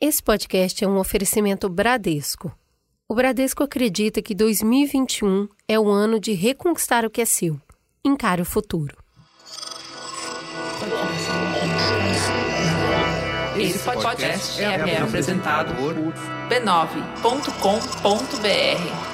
Esse podcast é um oferecimento Bradesco. O Bradesco acredita que 2021 é o ano de reconquistar o que é seu. Encare o futuro. Esse podcast é, é apresentado por b9.com.br.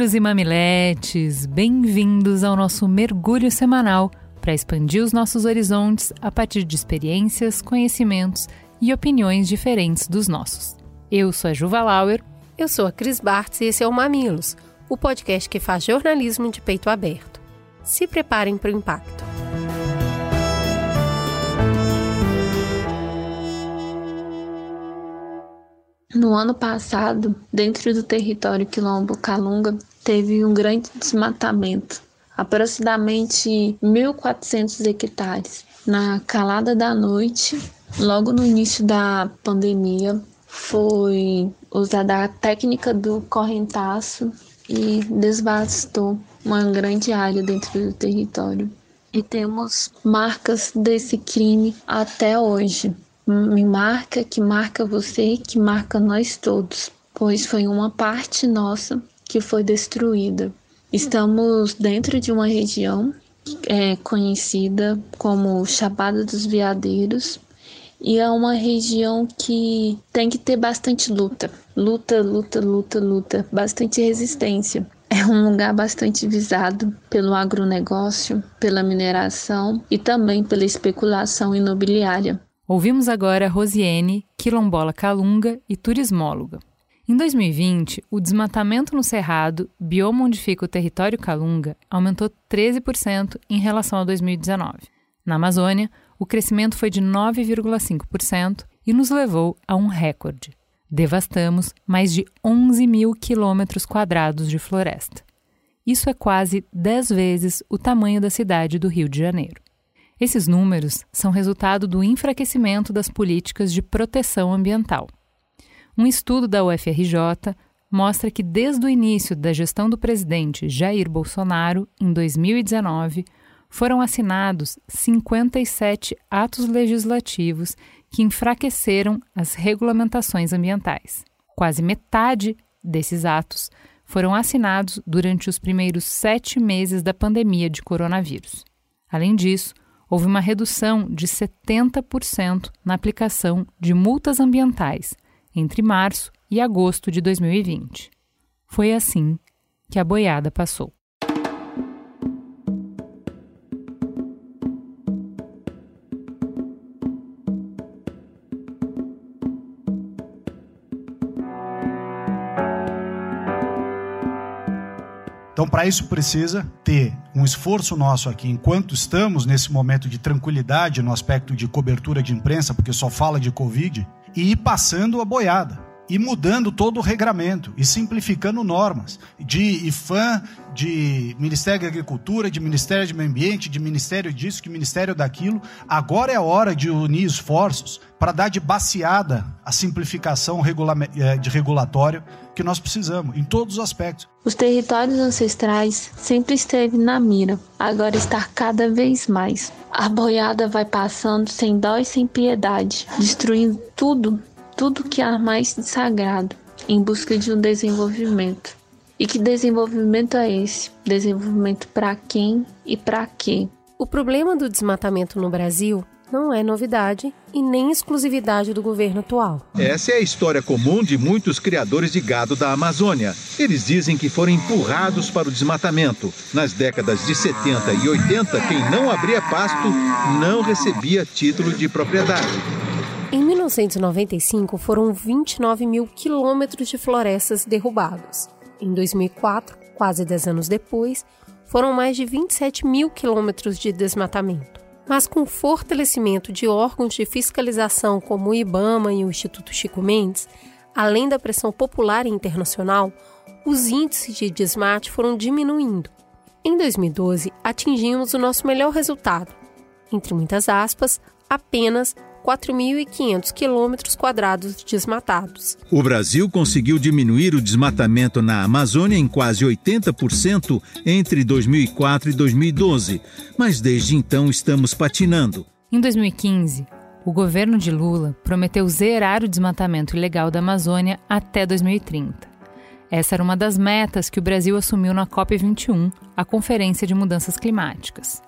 Mamileiros e mamiletes, bem-vindos ao nosso mergulho semanal para expandir os nossos horizontes a partir de experiências, conhecimentos e opiniões diferentes dos nossos. Eu sou a Juva Lauer. Eu sou a Cris Bartz e esse é o Mamilos, o podcast que faz jornalismo de peito aberto. Se preparem para o impacto. No ano passado, dentro do território quilombo Calunga, teve um grande desmatamento, aproximadamente 1.400 hectares. Na calada da noite, logo no início da pandemia, foi usada a técnica do correntaço e desvastou uma grande área dentro do território. E temos marcas desse crime até hoje me marca, que marca você, que marca nós todos, pois foi uma parte nossa que foi destruída. Estamos dentro de uma região é, conhecida como Chapada dos Veadeiros e é uma região que tem que ter bastante luta, luta, luta, luta, luta, bastante resistência. É um lugar bastante visado pelo agronegócio, pela mineração e também pela especulação imobiliária. Ouvimos agora Rosiane, quilombola calunga e turismóloga. Em 2020, o desmatamento no Cerrado, bioma onde fica o território calunga, aumentou 13% em relação a 2019. Na Amazônia, o crescimento foi de 9,5% e nos levou a um recorde. Devastamos mais de 11 mil quilômetros quadrados de floresta. Isso é quase 10 vezes o tamanho da cidade do Rio de Janeiro. Esses números são resultado do enfraquecimento das políticas de proteção ambiental. Um estudo da UFRJ mostra que desde o início da gestão do presidente Jair Bolsonaro, em 2019, foram assinados 57 atos legislativos que enfraqueceram as regulamentações ambientais. Quase metade desses atos foram assinados durante os primeiros sete meses da pandemia de coronavírus. Além disso, houve uma redução de 70% na aplicação de multas ambientais entre março e agosto de 2020. Foi assim que a boiada passou. Então, para isso precisa ter um esforço nosso aqui, enquanto estamos nesse momento de tranquilidade no aspecto de cobertura de imprensa, porque só fala de Covid, e ir passando a boiada e mudando todo o regramento e simplificando normas de IFAM, de Ministério da Agricultura, de Ministério do Meio Ambiente, de Ministério disso, de Ministério daquilo. Agora é a hora de unir esforços para dar de baseada a simplificação eh, de regulatório que nós precisamos, em todos os aspectos. Os territórios ancestrais sempre esteve na mira, agora está cada vez mais. A boiada vai passando sem dó e sem piedade, destruindo tudo tudo que há mais de sagrado em busca de um desenvolvimento. E que desenvolvimento é esse? Desenvolvimento para quem e para quê? O problema do desmatamento no Brasil não é novidade e nem exclusividade do governo atual. Essa é a história comum de muitos criadores de gado da Amazônia. Eles dizem que foram empurrados para o desmatamento. Nas décadas de 70 e 80, quem não abria pasto não recebia título de propriedade. Em 1995, foram 29 mil quilômetros de florestas derrubados. Em 2004, quase 10 anos depois, foram mais de 27 mil quilômetros de desmatamento. Mas com o fortalecimento de órgãos de fiscalização como o IBAMA e o Instituto Chico Mendes, além da pressão popular e internacional, os índices de desmate foram diminuindo. Em 2012, atingimos o nosso melhor resultado, entre muitas aspas, apenas 4.500 quilômetros quadrados desmatados. O Brasil conseguiu diminuir o desmatamento na Amazônia em quase 80% entre 2004 e 2012, mas desde então estamos patinando. Em 2015, o governo de Lula prometeu zerar o desmatamento ilegal da Amazônia até 2030. Essa era uma das metas que o Brasil assumiu na COP21, a Conferência de Mudanças Climáticas.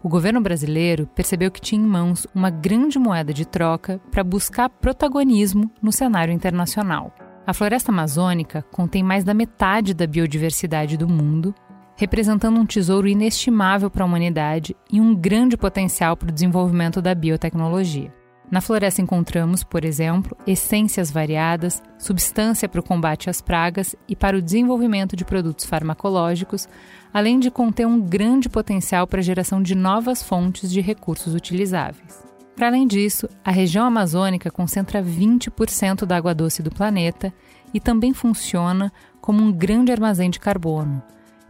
O governo brasileiro percebeu que tinha em mãos uma grande moeda de troca para buscar protagonismo no cenário internacional. A floresta amazônica contém mais da metade da biodiversidade do mundo, representando um tesouro inestimável para a humanidade e um grande potencial para o desenvolvimento da biotecnologia. Na floresta encontramos, por exemplo, essências variadas, substância para o combate às pragas e para o desenvolvimento de produtos farmacológicos, além de conter um grande potencial para a geração de novas fontes de recursos utilizáveis. Para além disso, a região amazônica concentra 20% da água doce do planeta e também funciona como um grande armazém de carbono,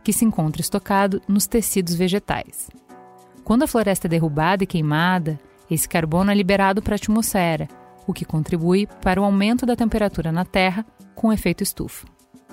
que se encontra estocado nos tecidos vegetais. Quando a floresta é derrubada e queimada, esse carbono é liberado para a atmosfera, o que contribui para o aumento da temperatura na Terra com efeito estufa.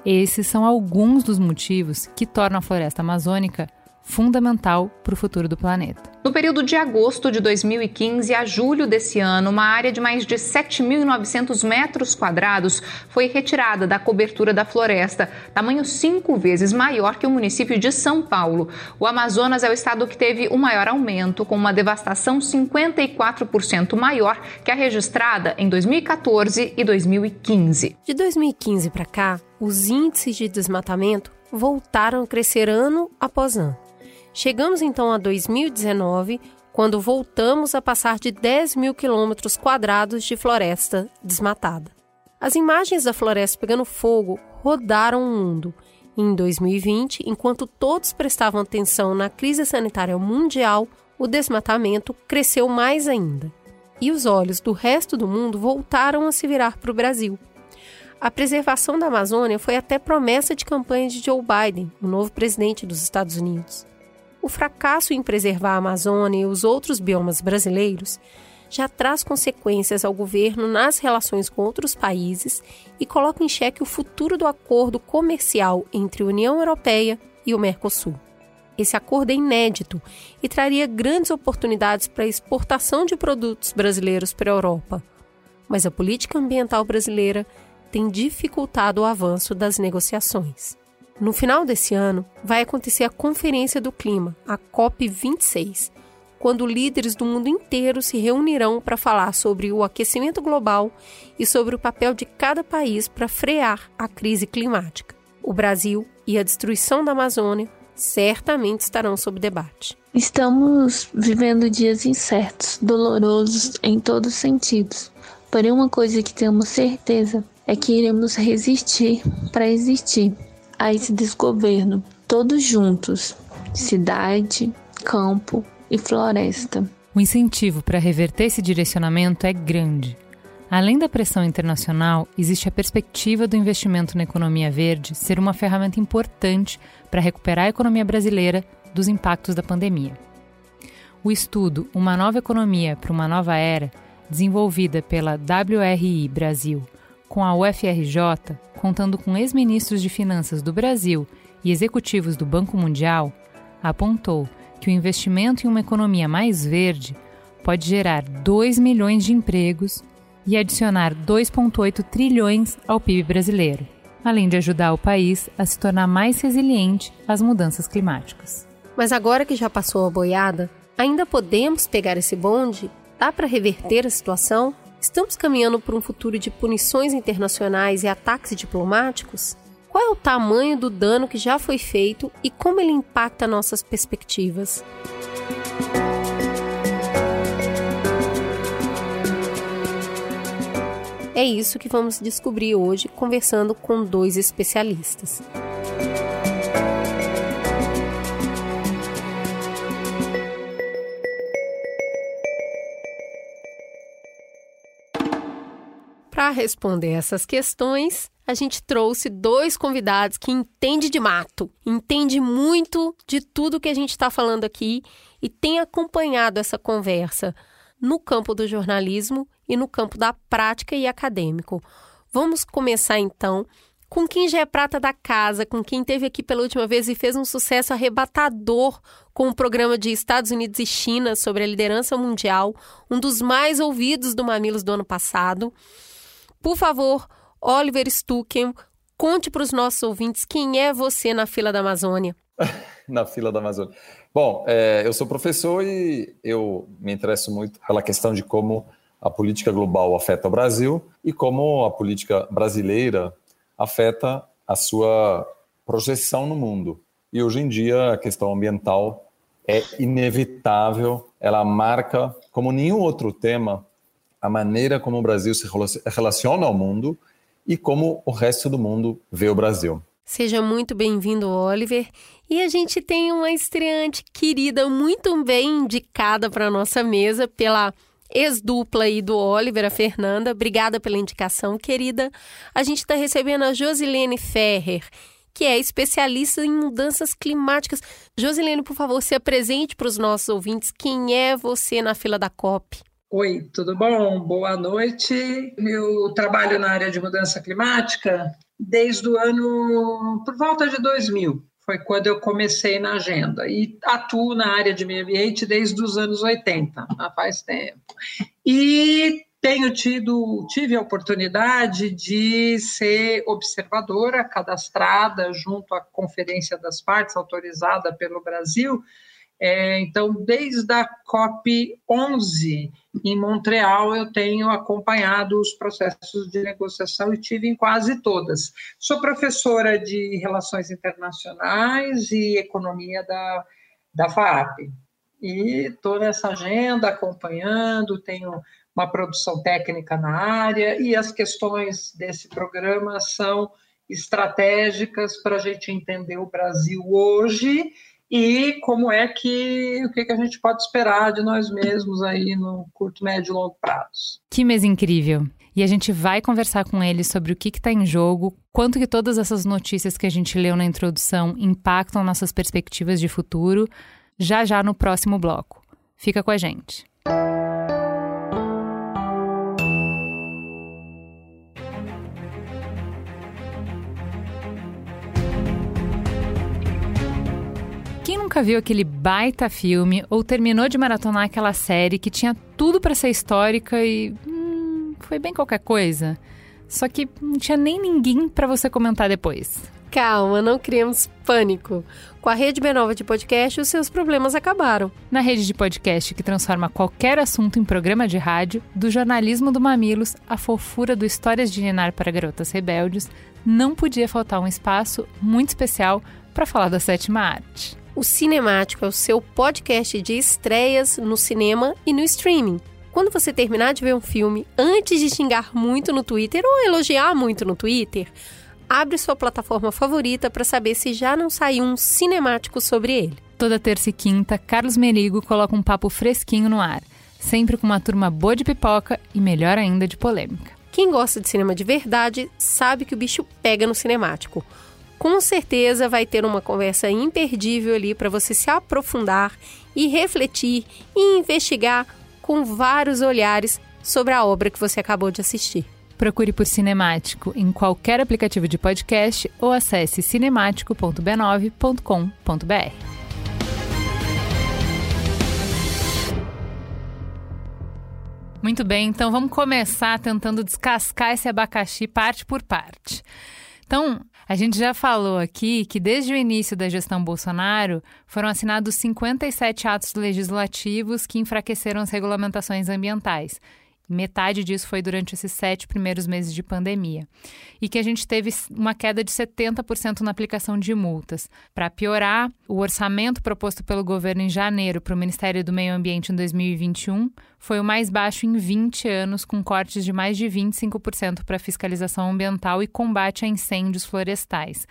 Esses são alguns dos motivos que tornam a floresta amazônica fundamental para o futuro do planeta. No período de agosto de 2015 a julho desse ano, uma área de mais de 7.900 metros quadrados foi retirada da cobertura da floresta, tamanho cinco vezes maior que o município de São Paulo. O Amazonas é o estado que teve o maior aumento, com uma devastação 54% maior que a registrada em 2014 e 2015. De 2015 para cá, os índices de desmatamento voltaram a crescer ano após ano. Chegamos então a 2019, quando voltamos a passar de 10 mil quilômetros quadrados de floresta desmatada. As imagens da floresta pegando fogo rodaram o mundo. Em 2020, enquanto todos prestavam atenção na crise sanitária mundial, o desmatamento cresceu mais ainda. E os olhos do resto do mundo voltaram a se virar para o Brasil. A preservação da Amazônia foi até promessa de campanha de Joe Biden, o novo presidente dos Estados Unidos o fracasso em preservar a Amazônia e os outros biomas brasileiros já traz consequências ao governo nas relações com outros países e coloca em xeque o futuro do acordo comercial entre a União Europeia e o Mercosul. Esse acordo é inédito e traria grandes oportunidades para a exportação de produtos brasileiros para a Europa. Mas a política ambiental brasileira tem dificultado o avanço das negociações. No final desse ano, vai acontecer a Conferência do Clima, a COP26, quando líderes do mundo inteiro se reunirão para falar sobre o aquecimento global e sobre o papel de cada país para frear a crise climática. O Brasil e a destruição da Amazônia certamente estarão sob debate. Estamos vivendo dias incertos, dolorosos em todos os sentidos. Porém, uma coisa que temos certeza é que iremos resistir para existir a esse desgoverno, todos juntos, cidade, campo e floresta. O incentivo para reverter esse direcionamento é grande. Além da pressão internacional, existe a perspectiva do investimento na economia verde ser uma ferramenta importante para recuperar a economia brasileira dos impactos da pandemia. O estudo Uma Nova Economia para uma Nova Era, desenvolvida pela WRI Brasil com a UFRJ, contando com ex-ministros de Finanças do Brasil e executivos do Banco Mundial, apontou que o investimento em uma economia mais verde pode gerar 2 milhões de empregos e adicionar 2,8 trilhões ao PIB brasileiro, além de ajudar o país a se tornar mais resiliente às mudanças climáticas. Mas agora que já passou a boiada, ainda podemos pegar esse bonde? Dá para reverter a situação? Estamos caminhando para um futuro de punições internacionais e ataques diplomáticos? Qual é o tamanho do dano que já foi feito e como ele impacta nossas perspectivas? É isso que vamos descobrir hoje conversando com dois especialistas. Para responder essas questões, a gente trouxe dois convidados que entendem de mato, entende muito de tudo que a gente está falando aqui e tem acompanhado essa conversa no campo do jornalismo e no campo da prática e acadêmico. Vamos começar então com quem já é prata da casa, com quem teve aqui pela última vez e fez um sucesso arrebatador com o programa de Estados Unidos e China sobre a liderança mundial, um dos mais ouvidos do Mamilos do ano passado. Por favor, Oliver Stucken, conte para os nossos ouvintes quem é você na fila da Amazônia. na fila da Amazônia. Bom, é, eu sou professor e eu me interesso muito pela questão de como a política global afeta o Brasil e como a política brasileira afeta a sua projeção no mundo. E hoje em dia a questão ambiental é inevitável, ela marca, como nenhum outro tema, a maneira como o Brasil se relaciona ao mundo e como o resto do mundo vê o Brasil. Seja muito bem-vindo, Oliver. E a gente tem uma estreante querida, muito bem indicada para a nossa mesa pela ex-dupla aí do Oliver, a Fernanda. Obrigada pela indicação, querida. A gente está recebendo a Josilene Ferrer, que é especialista em mudanças climáticas. Josilene, por favor, se apresente para os nossos ouvintes. Quem é você na fila da COP? Oi, tudo bom? Boa noite. Eu trabalho na área de mudança climática desde o ano por volta de 2000. Foi quando eu comecei na agenda e atuo na área de meio ambiente desde os anos 80, há faz tempo. E tenho tido, tive a oportunidade de ser observadora cadastrada junto à Conferência das Partes, autorizada pelo Brasil, é, então, desde a COP 11 em Montreal, eu tenho acompanhado os processos de negociação e tive em quase todas. Sou professora de Relações Internacionais e Economia da, da FAAP. E estou nessa agenda acompanhando, tenho uma produção técnica na área e as questões desse programa são estratégicas para a gente entender o Brasil hoje e como é que o que, que a gente pode esperar de nós mesmos aí no curto, médio e longo prazo. Que mês incrível! E a gente vai conversar com ele sobre o que está em jogo, quanto que todas essas notícias que a gente leu na introdução impactam nossas perspectivas de futuro, já já no próximo bloco. Fica com a gente. Nunca viu aquele baita filme ou terminou de maratonar aquela série que tinha tudo para ser histórica e hum, foi bem qualquer coisa? Só que não tinha nem ninguém para você comentar depois. Calma, não criamos pânico. Com a rede B9 de podcast, os seus problemas acabaram. Na rede de podcast que transforma qualquer assunto em programa de rádio, do jornalismo do Mamilos à fofura do Histórias de Ninar para Garotas Rebeldes, não podia faltar um espaço muito especial para falar da sétima arte. O Cinemático é o seu podcast de estreias no cinema e no streaming. Quando você terminar de ver um filme, antes de xingar muito no Twitter ou elogiar muito no Twitter, abre sua plataforma favorita para saber se já não saiu um cinemático sobre ele. Toda terça e quinta, Carlos Merigo coloca um papo fresquinho no ar, sempre com uma turma boa de pipoca e melhor ainda de polêmica. Quem gosta de cinema de verdade sabe que o bicho pega no cinemático com certeza vai ter uma conversa imperdível ali para você se aprofundar e refletir e investigar com vários olhares sobre a obra que você acabou de assistir. Procure por Cinemático em qualquer aplicativo de podcast ou acesse cinemático.b9.com.br. Muito bem, então vamos começar tentando descascar esse abacaxi parte por parte. Então, a gente já falou aqui que desde o início da gestão Bolsonaro foram assinados 57 atos legislativos que enfraqueceram as regulamentações ambientais. Metade disso foi durante esses sete primeiros meses de pandemia. E que a gente teve uma queda de 70% na aplicação de multas. Para piorar, o orçamento proposto pelo governo em janeiro para o Ministério do Meio Ambiente em 2021 foi o mais baixo em 20 anos, com cortes de mais de 25% para fiscalização ambiental e combate a incêndios florestais.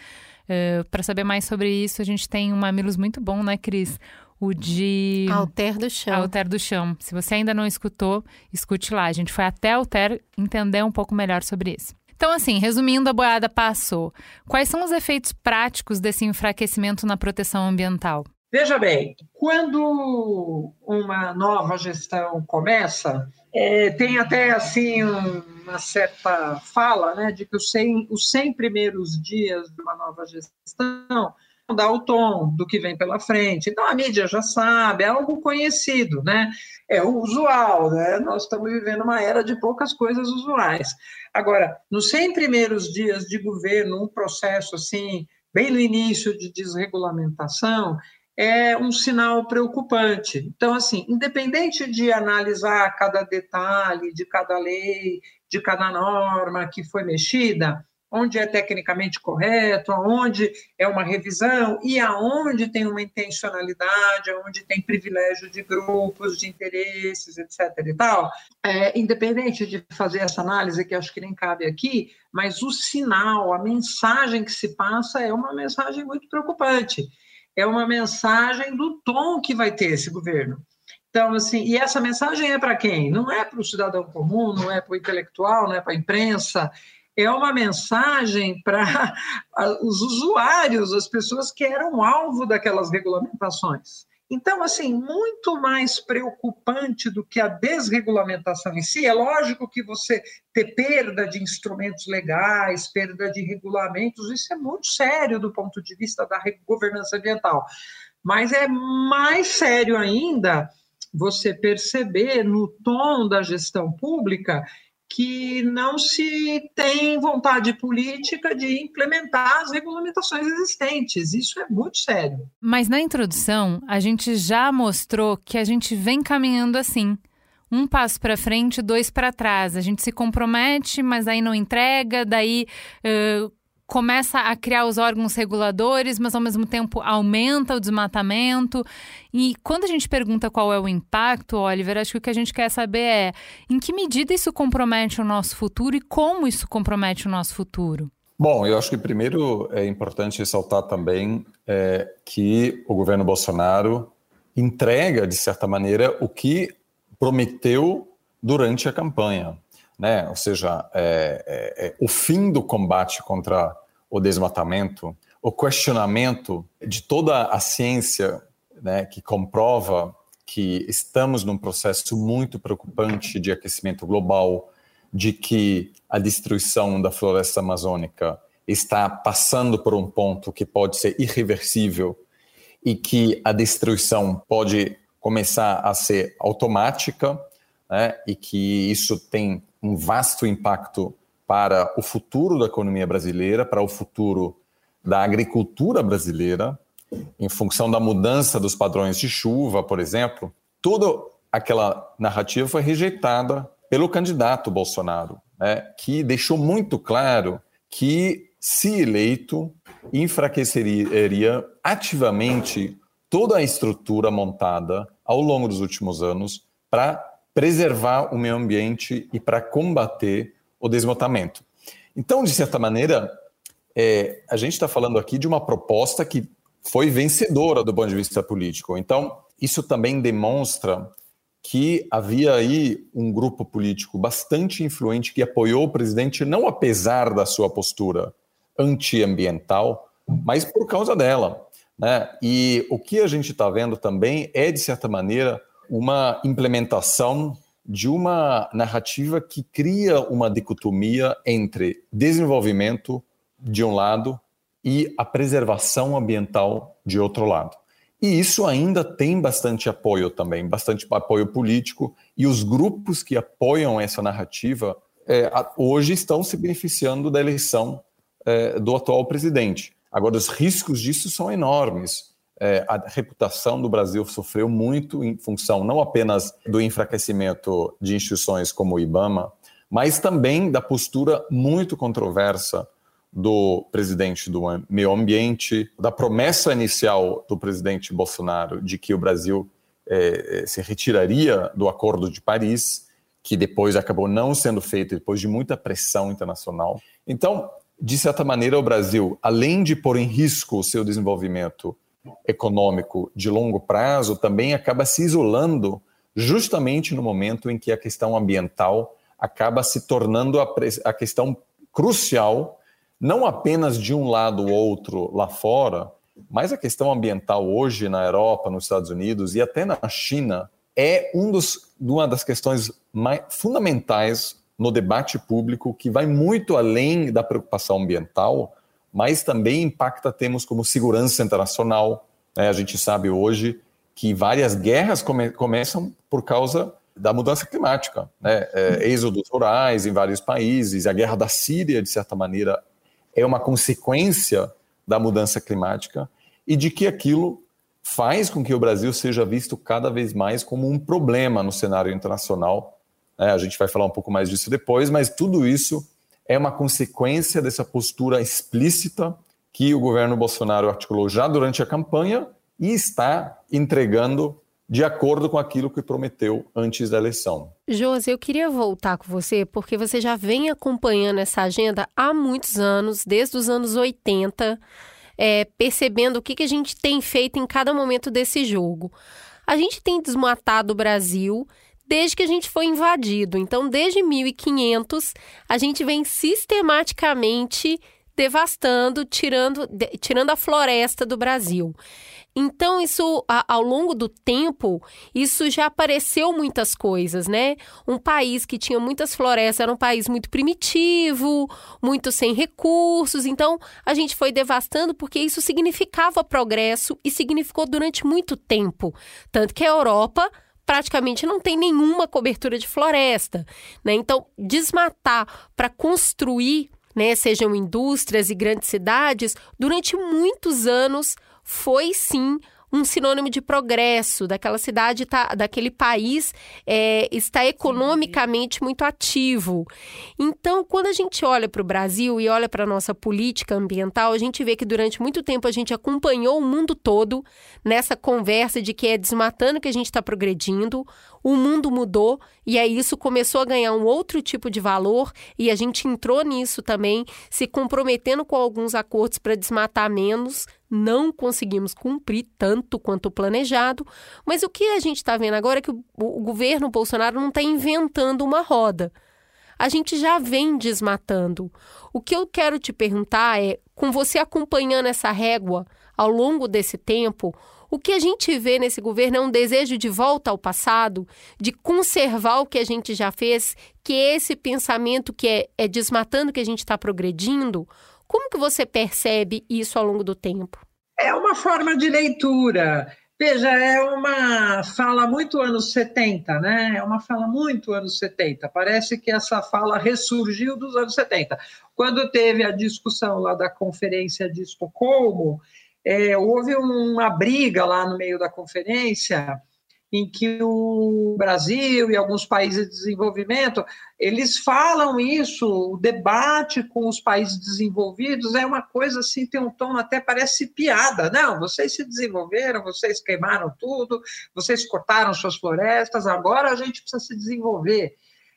Uh, Para saber mais sobre isso, a gente tem um Mamilos muito bom, né, Cris? O de Alter do Chão. Alter do Chão. Se você ainda não escutou, escute lá. A gente foi até Alter entender um pouco melhor sobre isso. Então, assim, resumindo, a boiada passou. Quais são os efeitos práticos desse enfraquecimento na proteção ambiental? Veja bem, quando uma nova gestão começa, é, tem até assim uma certa fala né, de que os 100, os 100 primeiros dias de uma nova gestão dá o tom do que vem pela frente. Então a mídia já sabe, é algo conhecido, né? É o usual, né? Nós estamos vivendo uma era de poucas coisas usuais. Agora, nos 100 primeiros dias de governo, um processo assim, bem no início de desregulamentação, é um sinal preocupante. Então, assim, independente de analisar cada detalhe de cada lei, de cada norma que foi mexida, onde é tecnicamente correto, aonde é uma revisão e aonde tem uma intencionalidade, aonde tem privilégio de grupos, de interesses, etc. e tal, é, independente de fazer essa análise, que acho que nem cabe aqui, mas o sinal, a mensagem que se passa é uma mensagem muito preocupante é uma mensagem do tom que vai ter esse governo. Então, assim, e essa mensagem é para quem? Não é para o cidadão comum, não é para o intelectual, não é para a imprensa, é uma mensagem para os usuários, as pessoas que eram alvo daquelas regulamentações. Então, assim, muito mais preocupante do que a desregulamentação em si, é lógico que você ter perda de instrumentos legais, perda de regulamentos, isso é muito sério do ponto de vista da governança ambiental. Mas é mais sério ainda você perceber no tom da gestão pública que não se tem vontade política de implementar as regulamentações existentes. Isso é muito sério. Mas na introdução, a gente já mostrou que a gente vem caminhando assim. Um passo para frente, dois para trás. A gente se compromete, mas aí não entrega, daí uh, começa a criar os órgãos reguladores, mas ao mesmo tempo aumenta o desmatamento. E quando a gente pergunta qual é o impacto, Oliver, acho que o que a gente quer saber é em que medida isso compromete o nosso futuro e como isso compromete o nosso futuro. Bom, eu acho que primeiro é importante ressaltar também é, que o governo Bolsonaro entrega, de certa maneira, o que prometeu durante a campanha né? ou seja, é, é, é, o fim do combate contra o desmatamento, o questionamento de toda a ciência né, que comprova que estamos num processo muito preocupante de aquecimento global, de que a destruição da floresta amazônica está passando por um ponto que pode ser irreversível e que a destruição pode começar a ser automática, né, e que isso tem um vasto impacto para o futuro da economia brasileira, para o futuro da agricultura brasileira, em função da mudança dos padrões de chuva, por exemplo. Toda aquela narrativa foi rejeitada pelo candidato Bolsonaro, né, que deixou muito claro que, se eleito, enfraqueceria ativamente toda a estrutura montada ao longo dos últimos anos para preservar o meio ambiente e para combater o desmatamento. Então, de certa maneira, é, a gente está falando aqui de uma proposta que foi vencedora do ponto de vista político. Então, isso também demonstra que havia aí um grupo político bastante influente que apoiou o presidente, não apesar da sua postura antiambiental, mas por causa dela. Né? E o que a gente está vendo também é, de certa maneira, uma implementação de uma narrativa que cria uma dicotomia entre desenvolvimento de um lado e a preservação ambiental de outro lado. E isso ainda tem bastante apoio também, bastante apoio político, e os grupos que apoiam essa narrativa é, hoje estão se beneficiando da eleição é, do atual presidente. Agora, os riscos disso são enormes é, a reputação do Brasil sofreu muito em função não apenas do enfraquecimento de instituições como o IBAMA, mas também da postura muito controversa do presidente do meio ambiente, da promessa inicial do presidente Bolsonaro de que o Brasil é, é se retiraria do Acordo de Paris, que depois acabou não sendo feito depois de muita pressão internacional. Então, de certa maneira, o Brasil, além de pôr em risco o seu desenvolvimento econômico de longo prazo também acaba se isolando justamente no momento em que a questão ambiental acaba se tornando a, a questão crucial, não apenas de um lado ou outro lá fora, mas a questão ambiental hoje na Europa, nos Estados Unidos e até na China é um dos, uma das questões mais fundamentais no debate público que vai muito além da preocupação ambiental, mas também impacta temas como segurança internacional. Né? A gente sabe hoje que várias guerras come começam por causa da mudança climática, né? É, êxodos rurais em vários países, a guerra da Síria, de certa maneira, é uma consequência da mudança climática e de que aquilo faz com que o Brasil seja visto cada vez mais como um problema no cenário internacional. É, a gente vai falar um pouco mais disso depois, mas tudo isso é uma consequência dessa postura explícita que o governo Bolsonaro articulou já durante a campanha e está entregando de acordo com aquilo que prometeu antes da eleição. Josi, eu queria voltar com você porque você já vem acompanhando essa agenda há muitos anos, desde os anos 80, é, percebendo o que, que a gente tem feito em cada momento desse jogo. A gente tem desmatado o Brasil desde que a gente foi invadido. Então, desde 1500, a gente vem sistematicamente devastando, tirando, de, tirando a floresta do Brasil. Então, isso, a, ao longo do tempo, isso já apareceu muitas coisas, né? Um país que tinha muitas florestas era um país muito primitivo, muito sem recursos. Então, a gente foi devastando porque isso significava progresso e significou durante muito tempo. Tanto que a Europa praticamente não tem nenhuma cobertura de floresta, né? Então, desmatar para construir, né, sejam indústrias e grandes cidades, durante muitos anos foi sim um sinônimo de progresso, daquela cidade, tá, daquele país é, está economicamente muito ativo. Então, quando a gente olha para o Brasil e olha para a nossa política ambiental, a gente vê que durante muito tempo a gente acompanhou o mundo todo nessa conversa de que é desmatando que a gente está progredindo, o mundo mudou e aí isso começou a ganhar um outro tipo de valor e a gente entrou nisso também, se comprometendo com alguns acordos para desmatar menos. Não conseguimos cumprir tanto quanto planejado, mas o que a gente está vendo agora é que o, o governo Bolsonaro não está inventando uma roda. A gente já vem desmatando. O que eu quero te perguntar é, com você acompanhando essa régua ao longo desse tempo, o que a gente vê nesse governo é um desejo de volta ao passado, de conservar o que a gente já fez, que é esse pensamento que é, é desmatando que a gente está progredindo. Como que você percebe isso ao longo do tempo? É uma forma de leitura. Veja, é uma fala muito anos 70, né? É uma fala muito anos 70. Parece que essa fala ressurgiu dos anos 70. Quando teve a discussão lá da Conferência de Estocolmo, é, houve uma briga lá no meio da conferência em que o Brasil e alguns países de desenvolvimento, eles falam isso, o debate com os países desenvolvidos é uma coisa assim, tem um tom até parece piada. Não, vocês se desenvolveram, vocês queimaram tudo, vocês cortaram suas florestas, agora a gente precisa se desenvolver.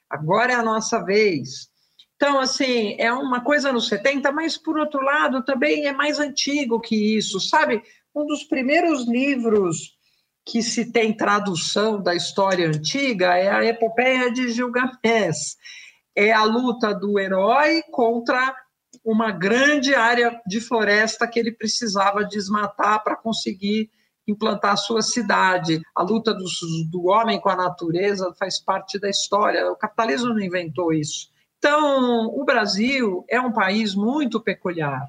Agora é a nossa vez. Então, assim, é uma coisa nos 70, mas, por outro lado, também é mais antigo que isso, sabe? Um dos primeiros livros que se tem tradução da história antiga é a Epopeia de Gilgamesh. É a luta do herói contra uma grande área de floresta que ele precisava desmatar para conseguir implantar a sua cidade. A luta do, do homem com a natureza faz parte da história. O capitalismo não inventou isso. Então, o Brasil é um país muito peculiar.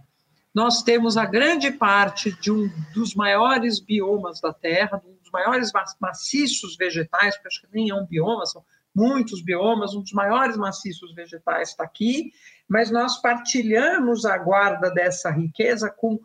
Nós temos a grande parte de um dos maiores biomas da Terra, um dos maiores maciços vegetais, porque acho que nem é um bioma, são muitos biomas, um dos maiores maciços vegetais está aqui, mas nós partilhamos a guarda dessa riqueza com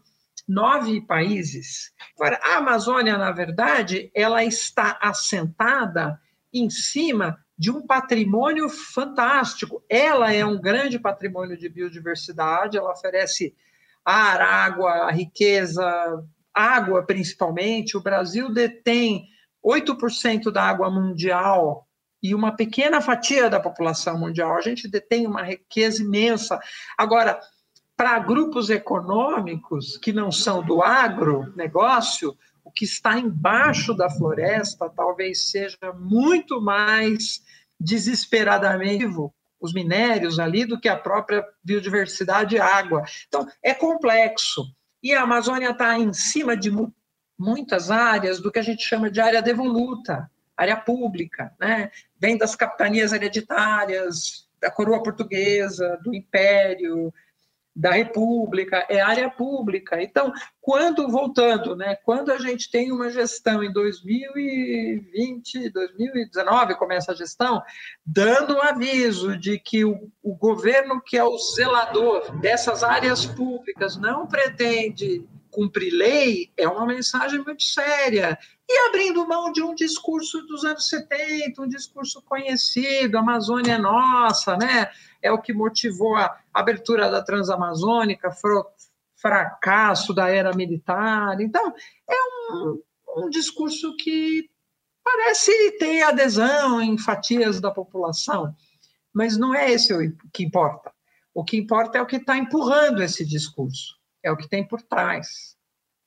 nove países. Agora, a Amazônia, na verdade, ela está assentada em cima de um patrimônio fantástico. Ela é um grande patrimônio de biodiversidade, ela oferece ar, água, riqueza, água principalmente. O Brasil detém 8% da água mundial e uma pequena fatia da população mundial. A gente detém uma riqueza imensa. Agora, para grupos econômicos que não são do agronegócio, que está embaixo da floresta talvez seja muito mais desesperadamente os minérios ali do que a própria biodiversidade e água. Então, é complexo. E a Amazônia está em cima de muitas áreas do que a gente chama de área devoluta, área pública, né? Vem das capitanias hereditárias, da coroa portuguesa, do império, da República, é área pública. Então, quando, voltando, né, quando a gente tem uma gestão em 2020, 2019, começa a gestão, dando um aviso de que o, o governo, que é o zelador dessas áreas públicas, não pretende cumprir lei, é uma mensagem muito séria. E abrindo mão de um discurso dos anos 70, um discurso conhecido, a Amazônia é nossa, né? é o que motivou a abertura da Transamazônica, fracasso da era militar. Então, é um, um discurso que parece ter adesão em fatias da população, mas não é esse o que importa. O que importa é o que está empurrando esse discurso, é o que tem por trás.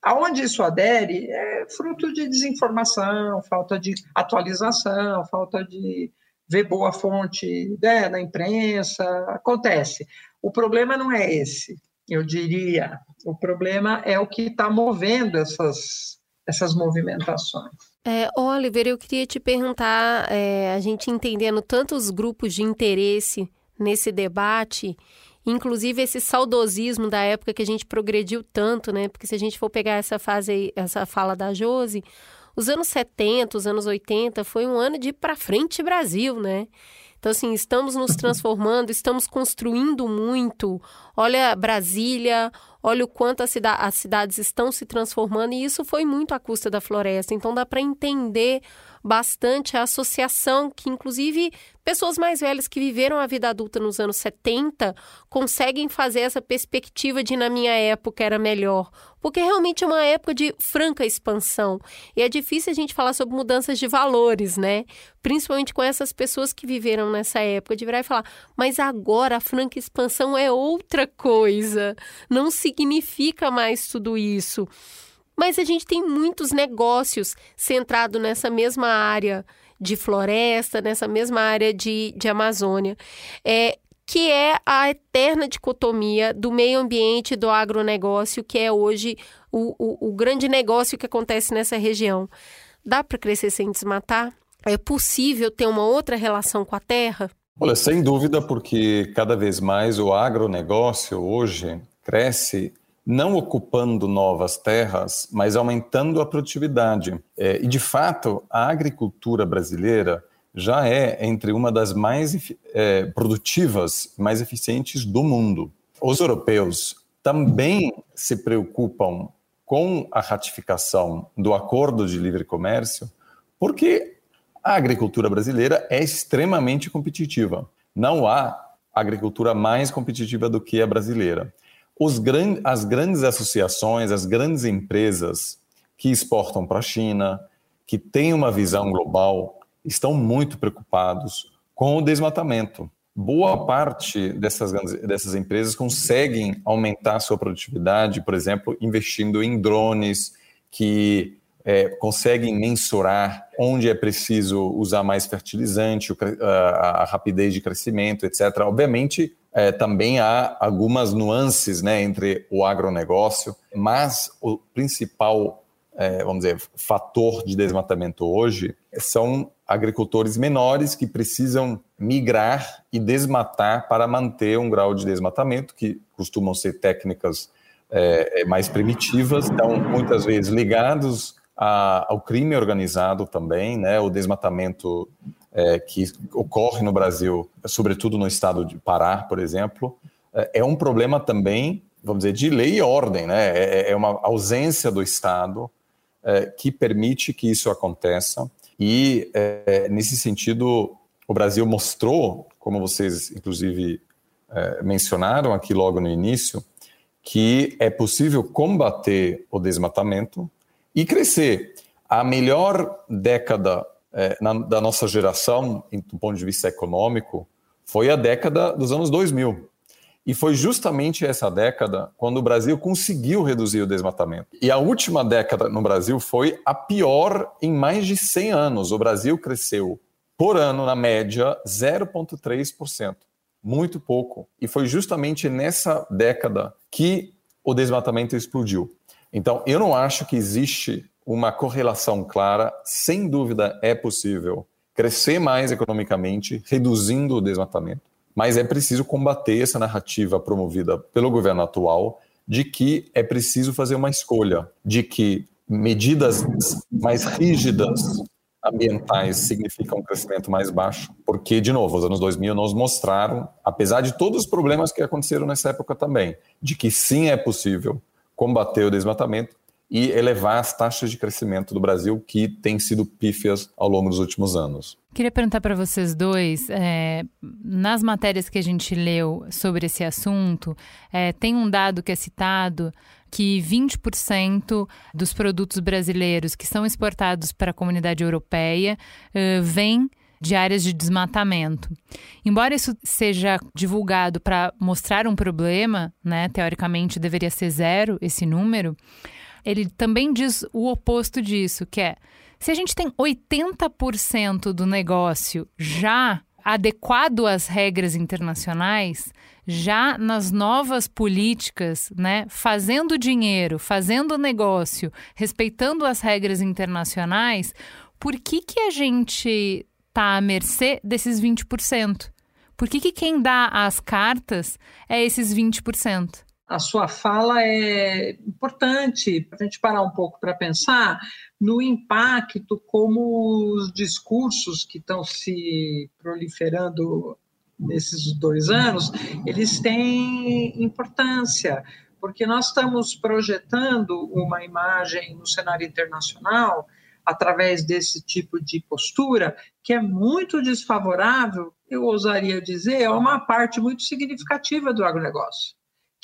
Aonde isso adere é fruto de desinformação, falta de atualização, falta de ver boa fonte né, na imprensa, acontece. O problema não é esse, eu diria. O problema é o que está movendo essas, essas movimentações. É, Oliver, eu queria te perguntar, é, a gente entendendo tantos grupos de interesse nesse debate, inclusive esse saudosismo da época que a gente progrediu tanto, né? Porque se a gente for pegar essa fase, essa fala da Josi, os anos 70, os anos 80 foi um ano de para frente Brasil, né? Então, assim, estamos nos transformando, estamos construindo muito. Olha Brasília, olha o quanto as, cida as cidades estão se transformando, e isso foi muito à custa da floresta. Então, dá para entender bastante a associação que, inclusive, pessoas mais velhas que viveram a vida adulta nos anos 70 conseguem fazer essa perspectiva de na minha época era melhor. Porque realmente é uma época de franca expansão. E é difícil a gente falar sobre mudanças de valores, né? Principalmente com essas pessoas que viveram nessa época, de virar e falar, mas agora a franca expansão é outra coisa. Não significa mais tudo isso. Mas a gente tem muitos negócios centrados nessa mesma área de floresta, nessa mesma área de, de Amazônia. É, que é a eterna dicotomia do meio ambiente e do agronegócio, que é hoje o, o, o grande negócio que acontece nessa região. Dá para crescer sem desmatar? É possível ter uma outra relação com a terra? Olha, sem dúvida, porque cada vez mais o agronegócio hoje cresce não ocupando novas terras, mas aumentando a produtividade. É, e, de fato, a agricultura brasileira já é entre uma das mais é, produtivas, mais eficientes do mundo. Os europeus também se preocupam com a ratificação do acordo de livre comércio, porque a agricultura brasileira é extremamente competitiva. Não há agricultura mais competitiva do que a brasileira gran as grandes associações, as grandes empresas que exportam para a China, que têm uma visão global, estão muito preocupados com o desmatamento. Boa parte dessas, dessas empresas conseguem aumentar sua produtividade, por exemplo, investindo em drones que é, conseguem mensurar onde é preciso usar mais fertilizante, a, a rapidez de crescimento, etc. Obviamente, é, também há algumas nuances né, entre o agronegócio, mas o principal, é, vamos dizer, fator de desmatamento hoje são agricultores menores que precisam migrar e desmatar para manter um grau de desmatamento, que costumam ser técnicas é, é mais primitivas, então muitas vezes ligados a, ao crime organizado também, né, o desmatamento é, que ocorre no Brasil, sobretudo no estado de Pará, por exemplo, é, é um problema também, vamos dizer, de lei e ordem, né? É, é uma ausência do Estado é, que permite que isso aconteça. E, é, nesse sentido, o Brasil mostrou, como vocês, inclusive, é, mencionaram aqui logo no início, que é possível combater o desmatamento e crescer. A melhor década é, na, da nossa geração, do ponto de vista econômico, foi a década dos anos 2000. E foi justamente essa década quando o Brasil conseguiu reduzir o desmatamento. E a última década no Brasil foi a pior em mais de 100 anos. O Brasil cresceu por ano, na média, 0,3%. muito pouco. E foi justamente nessa década que o desmatamento explodiu. Então, eu não acho que existe uma correlação clara. Sem dúvida, é possível crescer mais economicamente, reduzindo o desmatamento. Mas é preciso combater essa narrativa promovida pelo governo atual de que é preciso fazer uma escolha, de que medidas mais rígidas ambientais significam um crescimento mais baixo, porque, de novo, os anos 2000 nos mostraram, apesar de todos os problemas que aconteceram nessa época também, de que sim é possível combater o desmatamento e elevar as taxas de crescimento do Brasil, que têm sido pífias ao longo dos últimos anos. Queria perguntar para vocês dois, é, nas matérias que a gente leu sobre esse assunto, é, tem um dado que é citado que 20% dos produtos brasileiros que são exportados para a comunidade europeia vêm de áreas de desmatamento. Embora isso seja divulgado para mostrar um problema, né, teoricamente deveria ser zero esse número, ele também diz o oposto disso, que é se a gente tem 80% do negócio já adequado às regras internacionais, já nas novas políticas, né, fazendo dinheiro, fazendo negócio, respeitando as regras internacionais, por que, que a gente está à mercê desses 20%? Por que, que quem dá as cartas é esses 20%? A sua fala é importante para a gente parar um pouco para pensar no impacto como os discursos que estão se proliferando nesses dois anos, eles têm importância, porque nós estamos projetando uma imagem no cenário internacional através desse tipo de postura que é muito desfavorável, eu ousaria dizer, a uma parte muito significativa do agronegócio,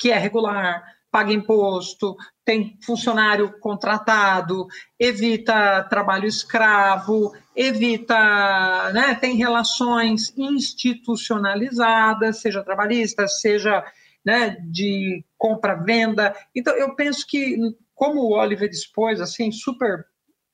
que é regular, paga imposto, tem funcionário contratado, evita trabalho escravo, evita, né, tem relações institucionalizadas, seja trabalhistas, seja né, de compra-venda. Então, eu penso que, como o Oliver expôs, assim, super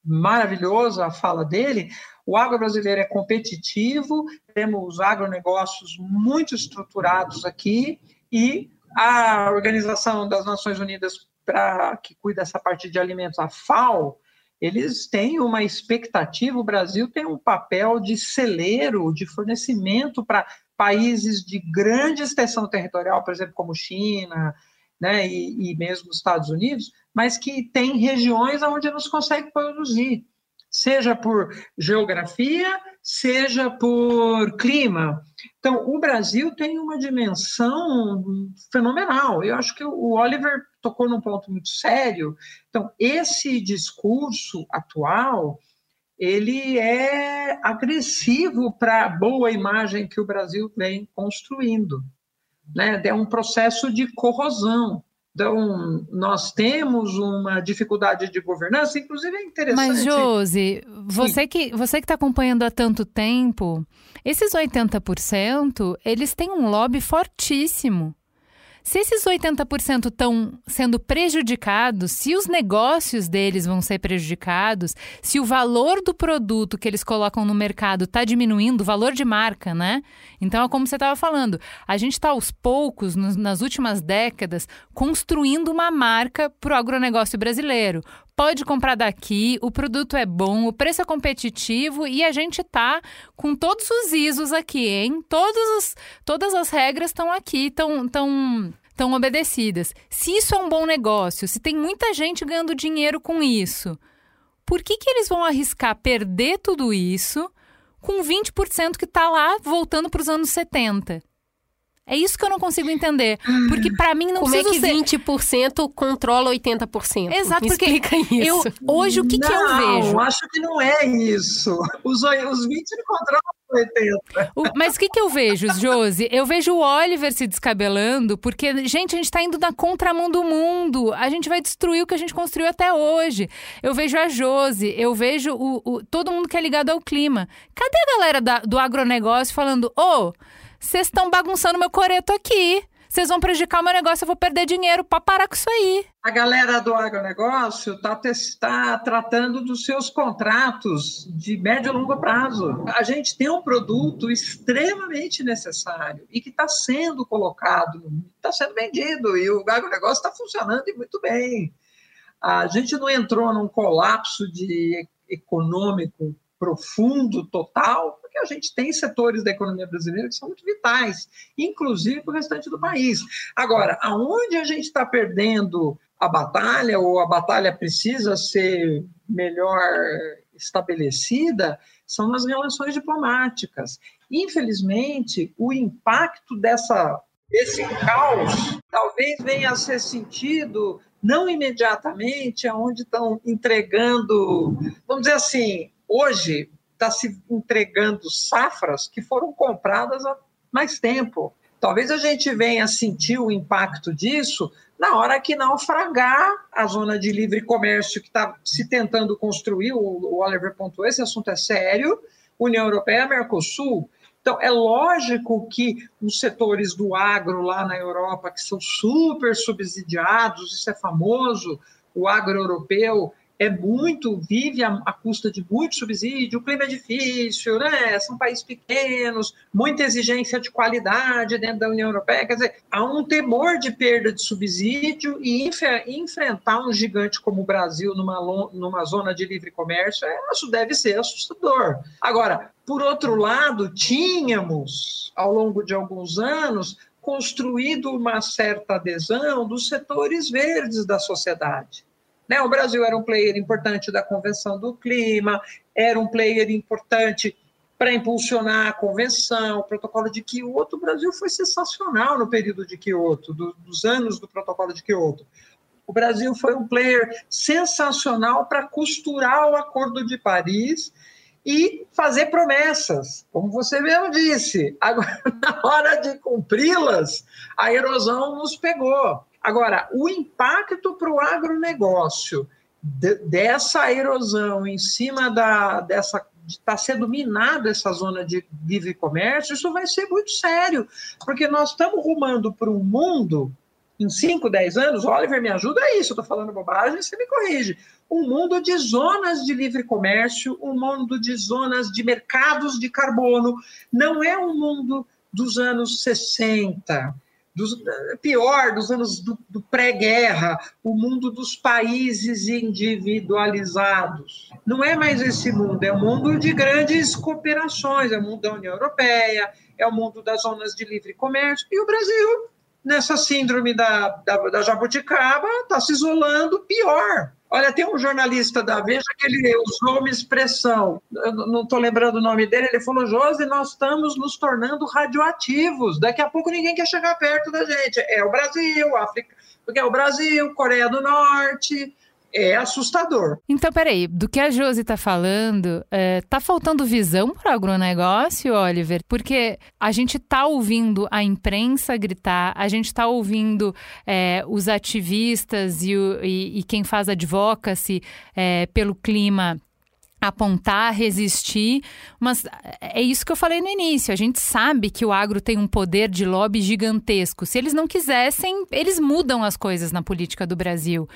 maravilhoso a fala dele, o agro brasileiro é competitivo, temos agronegócios muito estruturados aqui e a Organização das Nações Unidas para que cuida dessa parte de alimentos, a FAO, eles têm uma expectativa, o Brasil tem um papel de celeiro, de fornecimento para países de grande extensão territorial, por exemplo, como China, né, e, e mesmo os Estados Unidos, mas que tem regiões onde não se consegue produzir seja por geografia, seja por clima. Então, o Brasil tem uma dimensão fenomenal. Eu acho que o Oliver tocou num ponto muito sério. Então, esse discurso atual, ele é agressivo para a boa imagem que o Brasil vem construindo. Né? É um processo de corrosão. Então, nós temos uma dificuldade de governança, inclusive é interessante. Mas, Josi, você que você que está acompanhando há tanto tempo, esses 80%, eles têm um lobby fortíssimo. Se esses 80% estão sendo prejudicados, se os negócios deles vão ser prejudicados, se o valor do produto que eles colocam no mercado está diminuindo, o valor de marca, né? Então, é como você estava falando, a gente está aos poucos, nas últimas décadas, construindo uma marca para o agronegócio brasileiro pode comprar daqui, o produto é bom, o preço é competitivo e a gente tá com todos os ISOs aqui, hein? Todos os, todas as regras estão aqui, estão tão, obedecidas. Se isso é um bom negócio, se tem muita gente ganhando dinheiro com isso, por que, que eles vão arriscar perder tudo isso com 20% que está lá voltando para os anos 70? É isso que eu não consigo entender. Porque para mim não Como é que 20% controla 80%? Exato, Me porque explica isso. Eu, hoje o que, não, que eu vejo? acho que não é isso. Os, os 20 não controlam 80. O, mas o que, que eu vejo, Josi? Eu vejo o Oliver se descabelando, porque, gente, a gente tá indo na contramão do mundo. A gente vai destruir o que a gente construiu até hoje. Eu vejo a Josi, eu vejo o, o todo mundo que é ligado ao clima. Cadê a galera da, do agronegócio falando, ô, oh, vocês estão bagunçando meu coreto aqui. vocês vão prejudicar o meu negócio, eu vou perder dinheiro. Pode parar com isso aí. A galera do agronegócio está tá tratando dos seus contratos de médio e longo prazo. A gente tem um produto extremamente necessário e que está sendo colocado, está sendo vendido, e o agronegócio está funcionando e muito bem. A gente não entrou num colapso de econômico profundo, total, a gente tem setores da economia brasileira que são muito vitais, inclusive para o restante do país. Agora, aonde a gente está perdendo a batalha, ou a batalha precisa ser melhor estabelecida, são nas relações diplomáticas. Infelizmente, o impacto dessa, desse caos talvez venha a ser sentido não imediatamente aonde estão entregando, vamos dizer assim, hoje está se entregando safras que foram compradas há mais tempo. Talvez a gente venha sentir o impacto disso na hora que naufragar a zona de livre comércio que está se tentando construir, o Oliver pontuou, esse assunto é sério, União Europeia, Mercosul. Então, é lógico que os setores do agro lá na Europa, que são super subsidiados, isso é famoso, o agro europeu é muito, vive à, custa de muito subsídio, o clima é difícil, né? são países pequenos, muita exigência de qualidade dentro da União Europeia, quer dizer, há um temor de perda de subsídio e enfrentar um gigante como o Brasil numa, numa zona de livre comércio, é, isso deve ser assustador. Agora, por outro lado, tínhamos, ao longo de alguns anos, construído uma certa adesão dos setores verdes da sociedade. Né? O Brasil era um player importante da Convenção do Clima, era um player importante para impulsionar a convenção, o protocolo de Kyoto. O Brasil foi sensacional no período de Kyoto, do, dos anos do protocolo de Kyoto. O Brasil foi um player sensacional para costurar o Acordo de Paris e fazer promessas, como você mesmo disse. Agora, na hora de cumpri-las, a erosão nos pegou. Agora, o impacto para o agronegócio de, dessa erosão em cima da, dessa está sendo minada essa zona de livre comércio, isso vai ser muito sério, porque nós estamos rumando para um mundo, em 5, 10 anos, Oliver, me ajuda aí, se eu estou falando bobagem, você me corrige, um mundo de zonas de livre comércio, um mundo de zonas de mercados de carbono, não é um mundo dos anos 60, dos, pior, dos anos do, do pré-guerra, o mundo dos países individualizados. Não é mais esse mundo, é um mundo de grandes cooperações, é o mundo da União Europeia, é o mundo das zonas de livre comércio, e o Brasil, nessa síndrome da, da, da jabuticaba, está se isolando pior. Olha, tem um jornalista da Veja que ele usou uma expressão, não estou lembrando o nome dele, ele falou, Josi, nós estamos nos tornando radioativos, daqui a pouco ninguém quer chegar perto da gente. É o Brasil, África, porque é o Brasil, Coreia do Norte, é assustador. Então, peraí, do que a Josi está falando, é, tá faltando visão para o agronegócio, Oliver? Porque a gente está ouvindo a imprensa gritar, a gente está ouvindo é, os ativistas e, o, e, e, quem faz advocacy é, pelo clima apontar, resistir, mas é isso que eu falei no início. A gente sabe que o agro tem um poder de lobby gigantesco. Se eles não quisessem, eles mudam as coisas na política do Brasil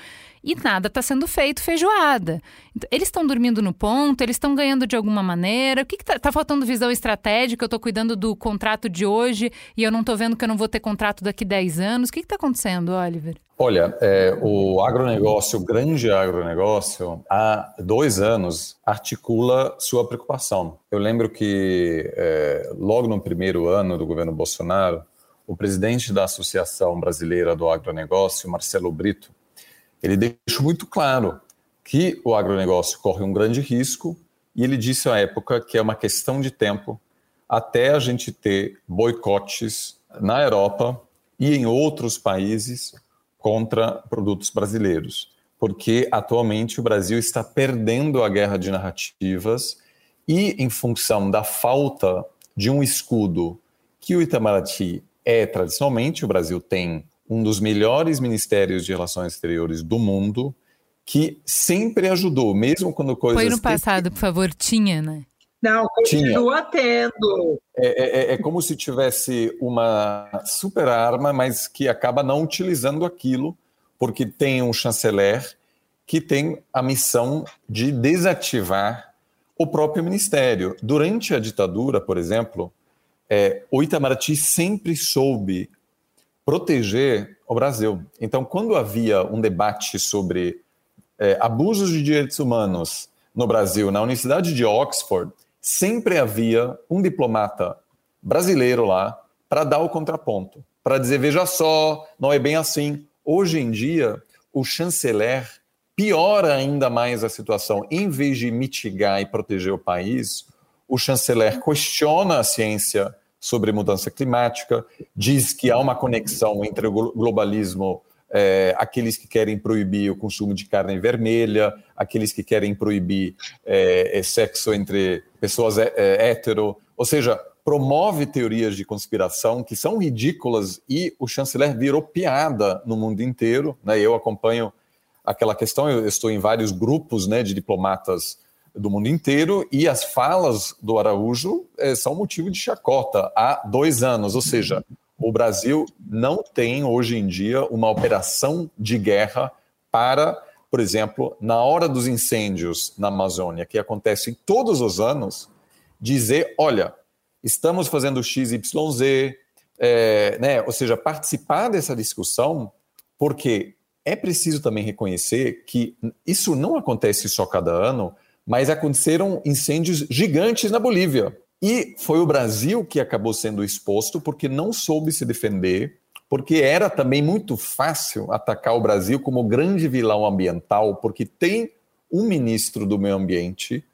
e nada está sendo feito feijoada. Então, eles estão dormindo no ponto, eles estão ganhando de alguma maneira. O que está tá faltando visão estratégica? Eu estou cuidando do contrato de hoje e eu não estou vendo que eu não vou ter contrato daqui 10 anos. O que está acontecendo, Oliver? Olha, é, o agronegócio, o grande agronegócio, há dois anos articula sua preocupação. Eu lembro que é, logo no primeiro ano do governo Bolsonaro, o presidente da Associação Brasileira do Agronegócio, Marcelo Brito, ele deixou muito claro que o agronegócio corre um grande risco e ele disse à época que é uma questão de tempo até a gente ter boicotes na Europa e em outros países contra produtos brasileiros, porque atualmente o Brasil está perdendo a guerra de narrativas e em função da falta de um escudo que o Itamaraty é tradicionalmente, o Brasil tem um dos melhores ministérios de relações exteriores do mundo, que sempre ajudou, mesmo quando coisas. Foi no passado, por favor, tinha, né? Não, continua Tinha. tendo. É, é, é, é, como se tivesse uma super arma, mas que acaba não utilizando aquilo, porque tem um chanceler que tem a missão de desativar o próprio ministério. Durante a ditadura, por exemplo, é, o Itamaraty sempre soube proteger o Brasil. Então, quando havia um debate sobre é, abusos de direitos humanos no Brasil, na Universidade de Oxford, sempre havia um diplomata brasileiro lá para dar o contraponto, para dizer: veja só, não é bem assim. Hoje em dia, o chanceler piora ainda mais a situação. Em vez de mitigar e proteger o país, o chanceler questiona a ciência sobre mudança climática, diz que há uma conexão entre o globalismo, é, aqueles que querem proibir o consumo de carne vermelha, aqueles que querem proibir é, sexo entre pessoas é, hétero, ou seja, promove teorias de conspiração que são ridículas e o chanceler virou piada no mundo inteiro. Né? Eu acompanho aquela questão, eu estou em vários grupos né, de diplomatas do mundo inteiro e as falas do Araújo é, são motivo de chacota há dois anos, ou seja, o Brasil não tem hoje em dia uma operação de guerra para, por exemplo, na hora dos incêndios na Amazônia, que acontecem todos os anos, dizer, olha, estamos fazendo XYZ, é, né? ou seja, participar dessa discussão, porque é preciso também reconhecer que isso não acontece só cada ano, mas aconteceram incêndios gigantes na Bolívia. E foi o Brasil que acabou sendo exposto porque não soube se defender, porque era também muito fácil atacar o Brasil como grande vilão ambiental, porque tem um ministro do meio ambiente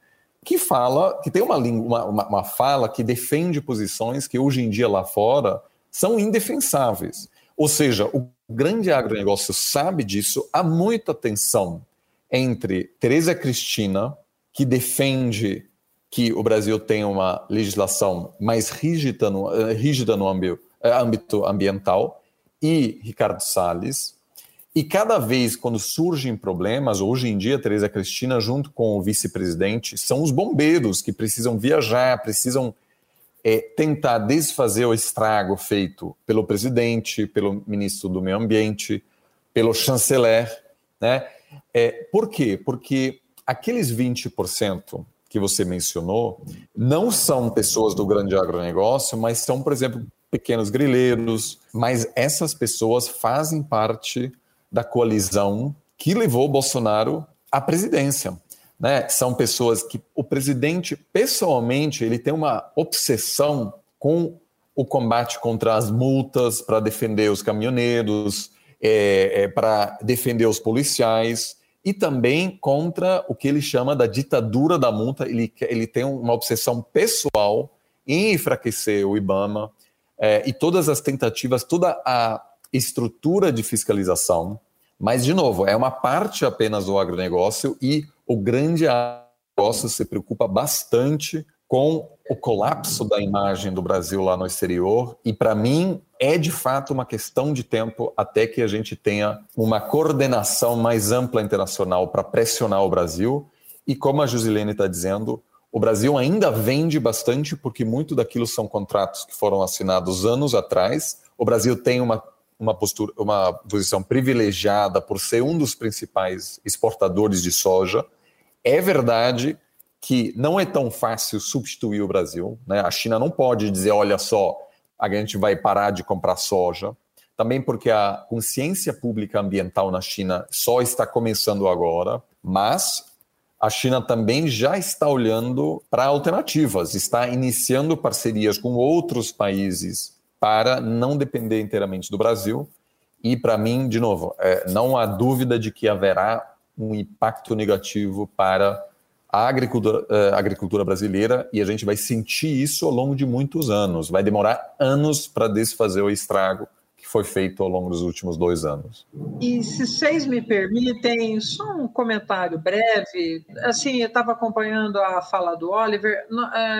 que fala, que tem uma, uma, uma fala que defende posições que hoje em dia lá fora são indefensáveis. Ou seja, o grande agronegócio sabe disso, há muita tensão entre Tereza Cristina, que defende que o Brasil tenha uma legislação mais rígida no, eh, rígida no eh, âmbito ambiental, e Ricardo Salles. E cada vez quando surgem problemas, hoje em dia, Tereza Cristina, junto com o vice-presidente, são os bombeiros que precisam viajar, precisam é, tentar desfazer o estrago feito pelo presidente, pelo ministro do Meio Ambiente, pelo chanceler. Né? É, por quê? Porque aqueles 20% que você mencionou não são pessoas do grande agronegócio, mas são, por exemplo, pequenos grileiros, mas essas pessoas fazem parte da coalizão que levou Bolsonaro à presidência. Né? São pessoas que o presidente, pessoalmente, ele tem uma obsessão com o combate contra as multas para defender os caminhoneiros, é, é, para defender os policiais e também contra o que ele chama da ditadura da multa. Ele, ele tem uma obsessão pessoal em enfraquecer o IBAMA é, e todas as tentativas, toda a estrutura de fiscalização. Mas, de novo, é uma parte apenas do agronegócio e o grande agronegócio se preocupa bastante com o colapso da imagem do Brasil lá no exterior. E, para mim, é de fato uma questão de tempo até que a gente tenha uma coordenação mais ampla internacional para pressionar o Brasil. E como a Josilene está dizendo, o Brasil ainda vende bastante porque muito daquilo são contratos que foram assinados anos atrás. O Brasil tem uma, uma, postura, uma posição privilegiada por ser um dos principais exportadores de soja. É verdade que não é tão fácil substituir o Brasil. Né? A China não pode dizer, olha só, a gente vai parar de comprar soja. Também porque a consciência pública ambiental na China só está começando agora, mas a China também já está olhando para alternativas, está iniciando parcerias com outros países para não depender inteiramente do Brasil. E, para mim, de novo, é, não há dúvida de que haverá um impacto negativo para a agricultura, a agricultura brasileira e a gente vai sentir isso ao longo de muitos anos. Vai demorar anos para desfazer o estrago que foi feito ao longo dos últimos dois anos. E se vocês me permitem, só um comentário breve. Assim, eu estava acompanhando a fala do Oliver,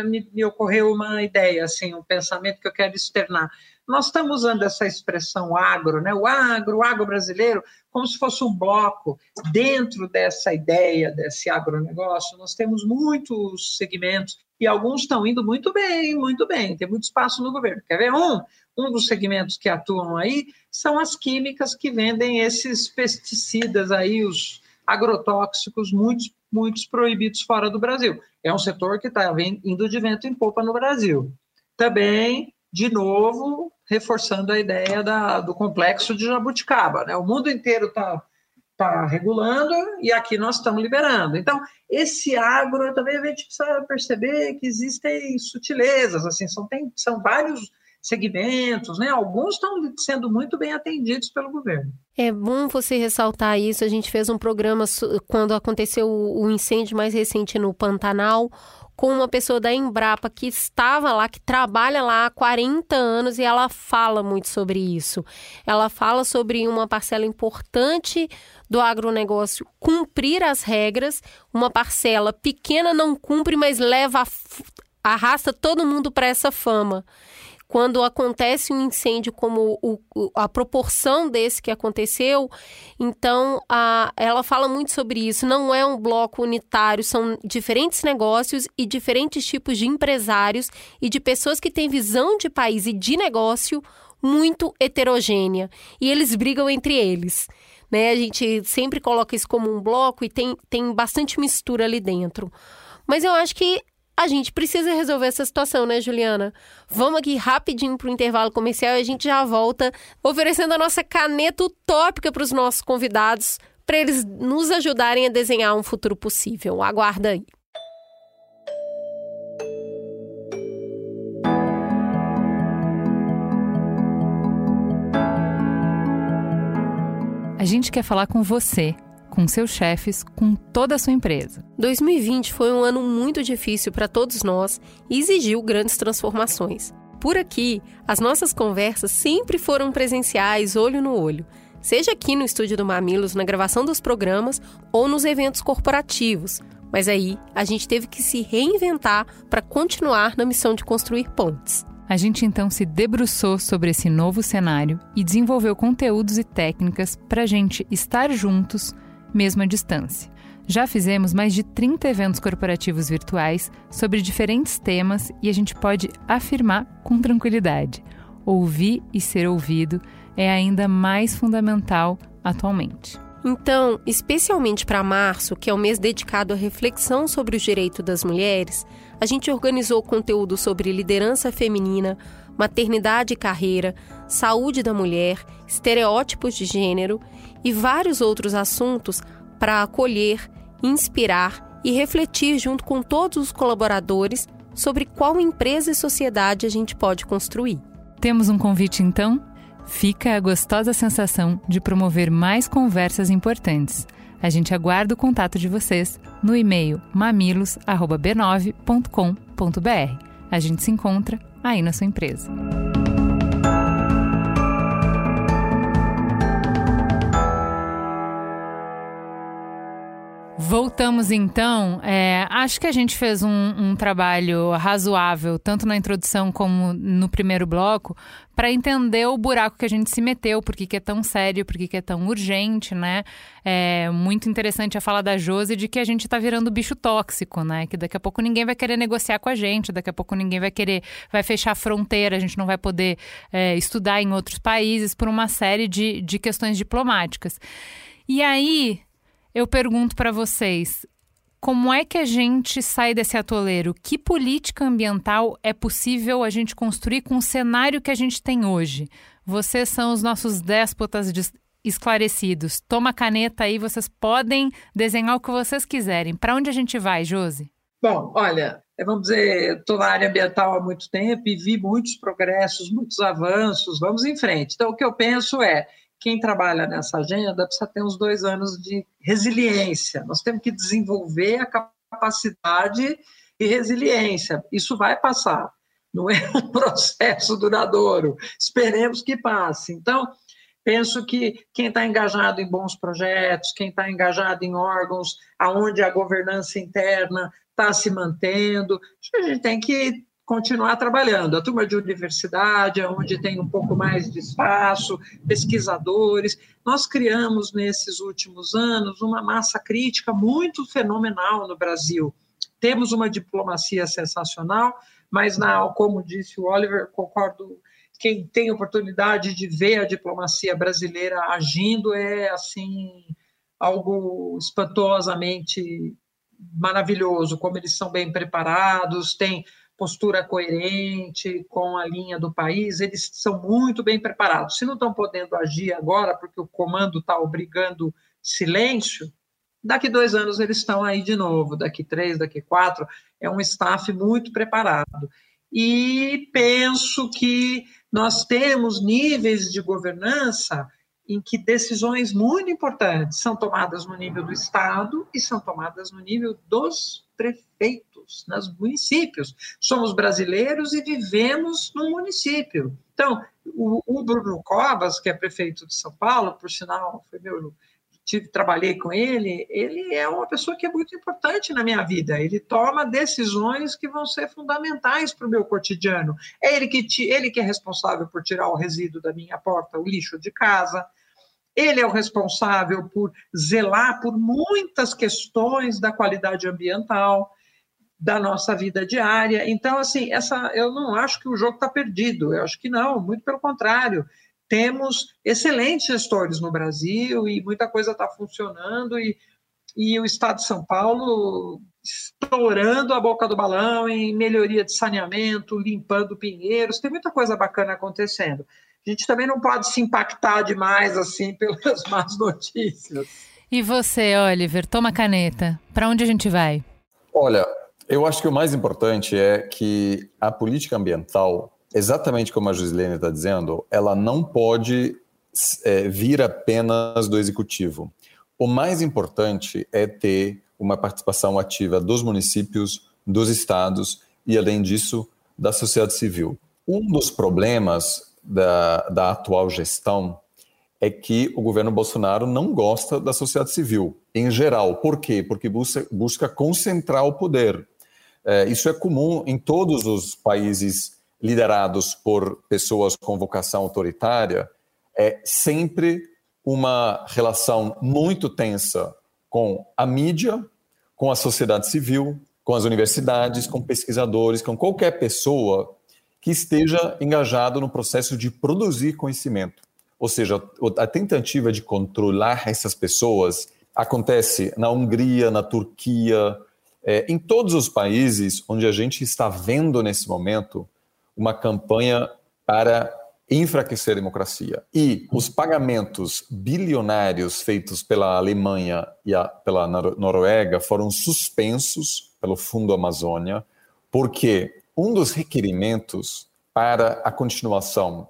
me, me ocorreu uma ideia, assim, um pensamento que eu quero externar. Nós estamos usando essa expressão agro, né? o agro, o agro brasileiro, como se fosse um bloco. Dentro dessa ideia, desse agronegócio, nós temos muitos segmentos e alguns estão indo muito bem, muito bem, tem muito espaço no governo. Quer ver um? Um dos segmentos que atuam aí são as químicas que vendem esses pesticidas aí, os agrotóxicos, muitos, muitos proibidos fora do Brasil. É um setor que está indo de vento em popa no Brasil. Também, de novo, reforçando a ideia da, do complexo de jabuticaba. Né? O mundo inteiro está tá regulando e aqui nós estamos liberando. Então, esse agro também a gente precisa perceber que existem sutilezas, assim, são, tem, são vários segmentos, né? Alguns estão sendo muito bem atendidos pelo governo. É bom você ressaltar isso. A gente fez um programa quando aconteceu o incêndio mais recente no Pantanal com uma pessoa da Embrapa que estava lá, que trabalha lá há 40 anos e ela fala muito sobre isso. Ela fala sobre uma parcela importante do agronegócio cumprir as regras, uma parcela pequena não cumpre, mas leva arrasta todo mundo para essa fama quando acontece um incêndio como o, a proporção desse que aconteceu, então a, ela fala muito sobre isso. Não é um bloco unitário, são diferentes negócios e diferentes tipos de empresários e de pessoas que têm visão de país e de negócio muito heterogênea. E eles brigam entre eles. Né? A gente sempre coloca isso como um bloco e tem, tem bastante mistura ali dentro. Mas eu acho que a gente precisa resolver essa situação, né, Juliana? Vamos aqui rapidinho para o intervalo comercial e a gente já volta oferecendo a nossa caneta utópica para os nossos convidados, para eles nos ajudarem a desenhar um futuro possível. Aguarda aí. A gente quer falar com você com seus chefes, com toda a sua empresa. 2020 foi um ano muito difícil para todos nós e exigiu grandes transformações. Por aqui, as nossas conversas sempre foram presenciais, olho no olho, seja aqui no estúdio do Mamilos, na gravação dos programas ou nos eventos corporativos. Mas aí, a gente teve que se reinventar para continuar na missão de construir pontes. A gente então se debruçou sobre esse novo cenário e desenvolveu conteúdos e técnicas para a gente estar juntos mesmo à distância. Já fizemos mais de 30 eventos corporativos virtuais sobre diferentes temas e a gente pode afirmar com tranquilidade: ouvir e ser ouvido é ainda mais fundamental atualmente. Então, especialmente para março, que é o mês dedicado à reflexão sobre os direitos das mulheres, a gente organizou conteúdo sobre liderança feminina, maternidade e carreira, saúde da mulher, estereótipos de gênero e vários outros assuntos para acolher, inspirar e refletir junto com todos os colaboradores sobre qual empresa e sociedade a gente pode construir. Temos um convite então? Fica a gostosa sensação de promover mais conversas importantes. A gente aguarda o contato de vocês no e-mail mamilos@b9.com.br. A gente se encontra aí na sua empresa. Voltamos então. É, acho que a gente fez um, um, trabalho razoável, tanto na introdução como no primeiro bloco, para entender o buraco que a gente se meteu, por que é tão sério, por que é tão urgente, né? É muito interessante a fala da Josi de que a gente está virando bicho tóxico, né? Que daqui a pouco ninguém vai querer negociar com a gente, daqui a pouco ninguém vai querer, vai fechar a fronteira, a gente não vai poder é, estudar em outros países por uma série de, de questões diplomáticas. E aí, eu pergunto para vocês: como é que a gente sai desse atoleiro? Que política ambiental é possível a gente construir com o cenário que a gente tem hoje? Vocês são os nossos déspotas esclarecidos. Toma caneta aí, vocês podem desenhar o que vocês quiserem. Para onde a gente vai, Josi? Bom, olha, vamos dizer, estou na área ambiental há muito tempo e vi muitos progressos, muitos avanços. Vamos em frente. Então, o que eu penso é quem trabalha nessa agenda precisa ter uns dois anos de resiliência. Nós temos que desenvolver a capacidade e resiliência. Isso vai passar. Não é um processo duradouro. Esperemos que passe. Então, penso que quem está engajado em bons projetos, quem está engajado em órgãos aonde a governança interna está se mantendo, a gente tem que continuar trabalhando. A turma de universidade, onde tem um pouco mais de espaço, pesquisadores. Nós criamos nesses últimos anos uma massa crítica muito fenomenal no Brasil. Temos uma diplomacia sensacional, mas, na, como disse o Oliver, concordo quem tem oportunidade de ver a diplomacia brasileira agindo é assim algo espantosamente maravilhoso, como eles são bem preparados, têm postura coerente com a linha do país, eles são muito bem preparados. Se não estão podendo agir agora, porque o comando está obrigando silêncio, daqui dois anos eles estão aí de novo, daqui três, daqui quatro, é um staff muito preparado. E penso que nós temos níveis de governança em que decisões muito importantes são tomadas no nível do Estado e são tomadas no nível dos prefeitos, nos municípios. Somos brasileiros e vivemos no município. Então, o, o Bruno Covas, que é prefeito de São Paulo, por sinal, foi meu tive, trabalhei com ele, ele é uma pessoa que é muito importante na minha vida. Ele toma decisões que vão ser fundamentais para o meu cotidiano. É ele que, ele que é responsável por tirar o resíduo da minha porta, o lixo de casa. Ele é o responsável por zelar por muitas questões da qualidade ambiental da nossa vida diária. Então, assim, essa, eu não acho que o jogo está perdido. Eu acho que não, muito pelo contrário temos excelentes gestores no Brasil e muita coisa está funcionando e, e o Estado de São Paulo estourando a boca do balão em melhoria de saneamento, limpando pinheiros, tem muita coisa bacana acontecendo. A gente também não pode se impactar demais assim pelas más notícias. E você, Oliver, toma caneta. Para onde a gente vai? Olha, eu acho que o mais importante é que a política ambiental exatamente como a Gislene está dizendo, ela não pode é, vir apenas do executivo. O mais importante é ter uma participação ativa dos municípios, dos estados e, além disso, da sociedade civil. Um dos problemas da, da atual gestão é que o governo Bolsonaro não gosta da sociedade civil, em geral. Por quê? Porque busca, busca concentrar o poder. É, isso é comum em todos os países liderados por pessoas com vocação autoritária, é sempre uma relação muito tensa com a mídia, com a sociedade civil, com as universidades, com pesquisadores, com qualquer pessoa que esteja engajado no processo de produzir conhecimento. Ou seja, a tentativa de controlar essas pessoas acontece na Hungria, na Turquia, é, em todos os países onde a gente está vendo nesse momento uma campanha para enfraquecer a democracia. E os pagamentos bilionários feitos pela Alemanha e a, pela Noruega foram suspensos pelo Fundo Amazônia, porque um dos requerimentos para a continuação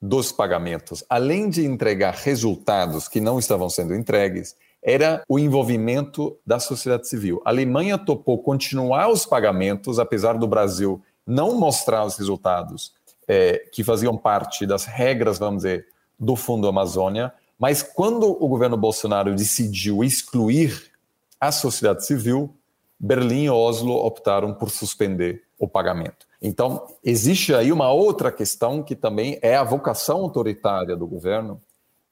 dos pagamentos, além de entregar resultados que não estavam sendo entregues, era o envolvimento da sociedade civil. A Alemanha topou continuar os pagamentos, apesar do Brasil não mostrar os resultados é, que faziam parte das regras, vamos dizer, do Fundo Amazônia, mas quando o governo Bolsonaro decidiu excluir a sociedade civil, Berlim e Oslo optaram por suspender o pagamento. Então, existe aí uma outra questão que também é a vocação autoritária do governo,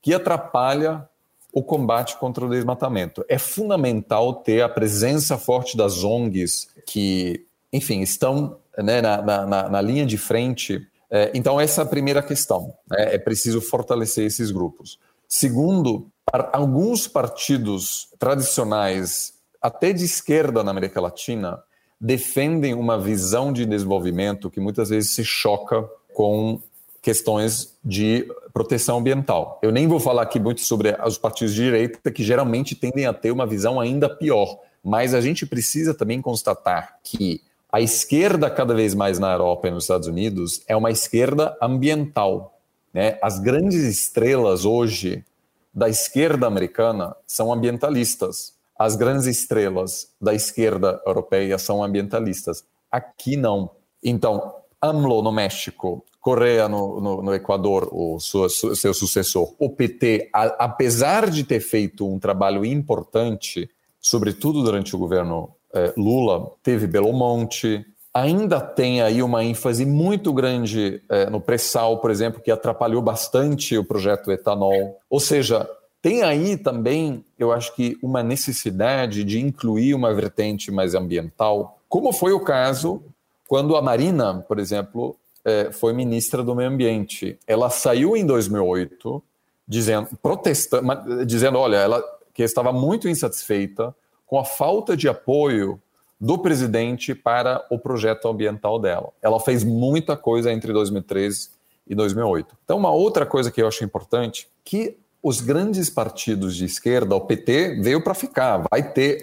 que atrapalha o combate contra o desmatamento. É fundamental ter a presença forte das ONGs que, enfim, estão né, na, na, na linha de frente. É, então, essa é a primeira questão. Né? É preciso fortalecer esses grupos. Segundo, alguns partidos tradicionais, até de esquerda na América Latina, defendem uma visão de desenvolvimento que muitas vezes se choca com questões de proteção ambiental. Eu nem vou falar aqui muito sobre os partidos de direita, que geralmente tendem a ter uma visão ainda pior, mas a gente precisa também constatar que a esquerda, cada vez mais na Europa e nos Estados Unidos, é uma esquerda ambiental. Né? As grandes estrelas hoje da esquerda americana são ambientalistas. As grandes estrelas da esquerda europeia são ambientalistas. Aqui não. Então, AMLO no México, Correia no, no, no Equador, o seu, seu, sucessor, o PT, a, apesar de ter feito um trabalho importante, sobretudo durante o governo é, Lula teve Belo Monte, ainda tem aí uma ênfase muito grande é, no pré-sal, por exemplo, que atrapalhou bastante o projeto etanol. Ou seja, tem aí também, eu acho que, uma necessidade de incluir uma vertente mais ambiental, como foi o caso quando a Marina, por exemplo, é, foi ministra do Meio Ambiente. Ela saiu em 2008 dizendo, protestando, dizendo, olha, ela que estava muito insatisfeita com a falta de apoio do presidente para o projeto ambiental dela. Ela fez muita coisa entre 2013 e 2008. Então, uma outra coisa que eu acho importante, que os grandes partidos de esquerda, o PT, veio para ficar, vai ter,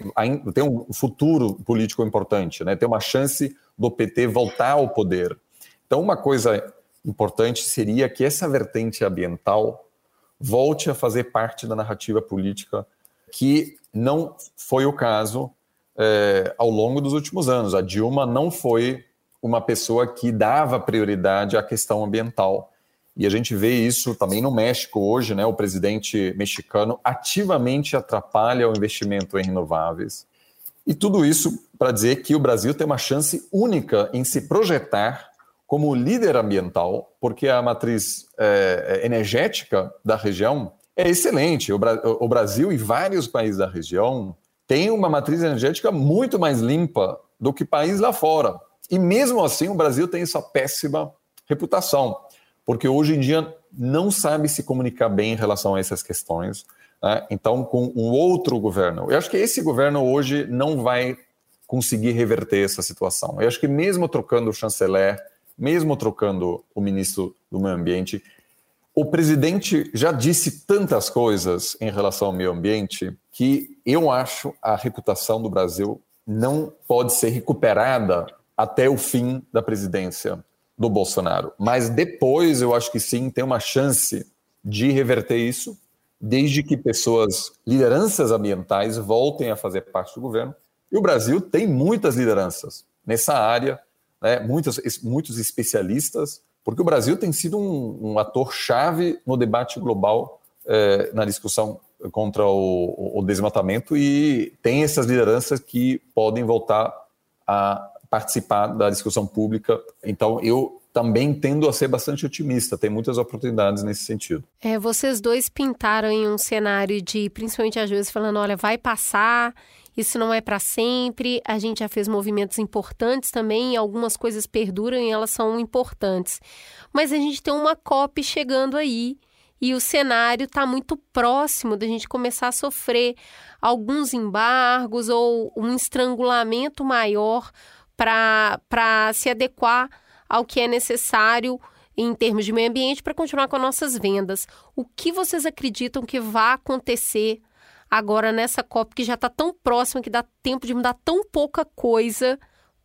tem um futuro político importante, né? tem uma chance do PT voltar ao poder. Então, uma coisa importante seria que essa vertente ambiental volte a fazer parte da narrativa política, que não foi o caso é, ao longo dos últimos anos. A Dilma não foi uma pessoa que dava prioridade à questão ambiental. E a gente vê isso também no México hoje, né? O presidente mexicano ativamente atrapalha o investimento em renováveis. E tudo isso para dizer que o Brasil tem uma chance única em se projetar como líder ambiental, porque a matriz é, energética da região é excelente. O, Bra o Brasil e vários países da região têm uma matriz energética muito mais limpa do que países lá fora. E mesmo assim, o Brasil tem essa péssima reputação porque hoje em dia não sabe se comunicar bem em relação a essas questões. Né? Então, com um outro governo, eu acho que esse governo hoje não vai conseguir reverter essa situação. Eu acho que mesmo trocando o chanceler, mesmo trocando o ministro do Meio Ambiente, o presidente já disse tantas coisas em relação ao meio ambiente que eu acho a reputação do Brasil não pode ser recuperada até o fim da presidência do Bolsonaro. Mas depois eu acho que sim, tem uma chance de reverter isso, desde que pessoas, lideranças ambientais, voltem a fazer parte do governo. E o Brasil tem muitas lideranças nessa área, né, muitos, especialistas, porque o Brasil tem sido um, um ator-chave no debate global, eh, na discussão contra o, o desmatamento, e tem essas lideranças que podem voltar a participar da discussão pública. Então, eu também tendo a ser bastante otimista, tem muitas oportunidades nesse sentido. É, vocês dois pintaram em um cenário de, principalmente às vezes, falando: olha, vai passar, isso não é para sempre. A gente já fez movimentos importantes também, algumas coisas perduram e elas são importantes. Mas a gente tem uma COP chegando aí e o cenário está muito próximo da gente começar a sofrer alguns embargos ou um estrangulamento maior para se adequar ao que é necessário em termos de meio ambiente para continuar com nossas vendas. O que vocês acreditam que vai acontecer agora nessa COP que já está tão próxima, que dá tempo de mudar tão pouca coisa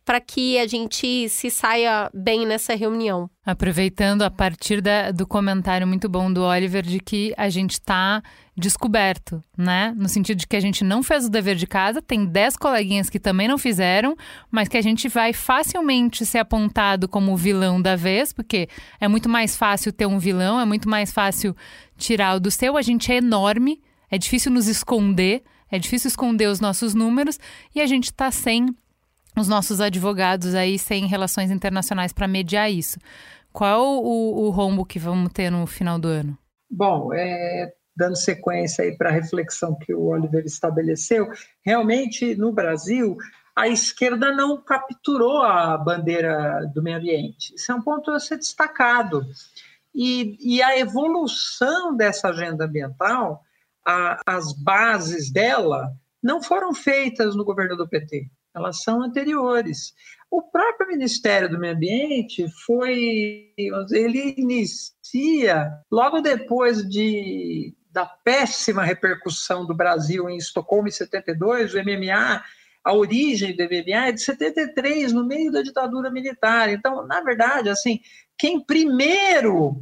para que a gente se saia bem nessa reunião. Aproveitando a partir da, do comentário muito bom do Oliver de que a gente está descoberto, né? No sentido de que a gente não fez o dever de casa, tem 10 coleguinhas que também não fizeram, mas que a gente vai facilmente ser apontado como o vilão da vez, porque é muito mais fácil ter um vilão, é muito mais fácil tirar o do seu. A gente é enorme, é difícil nos esconder, é difícil esconder os nossos números e a gente está sem os nossos advogados aí sem relações internacionais para mediar isso. Qual o, o rombo que vamos ter no final do ano? Bom, é, dando sequência aí para a reflexão que o Oliver estabeleceu, realmente no Brasil a esquerda não capturou a bandeira do meio ambiente. Isso é um ponto a ser destacado. E, e a evolução dessa agenda ambiental, a, as bases dela, não foram feitas no governo do PT elas são anteriores. O próprio Ministério do Meio Ambiente foi, ele inicia logo depois de da péssima repercussão do Brasil em Estocolmo em 72, o MMA, a origem do MMA é de 73, no meio da ditadura militar. Então, na verdade, assim, quem primeiro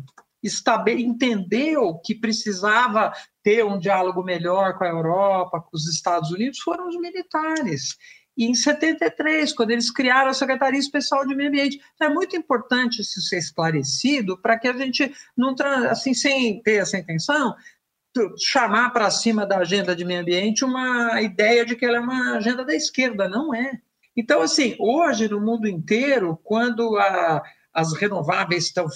entendeu que precisava ter um diálogo melhor com a Europa, com os Estados Unidos, foram os militares e em 73, quando eles criaram a Secretaria Especial de Meio Ambiente. Então, é muito importante isso ser esclarecido para que a gente não, assim, sem ter essa intenção, chamar para cima da agenda de meio ambiente uma ideia de que ela é uma agenda da esquerda. Não é. Então, assim, hoje no mundo inteiro, quando a, as renováveis estão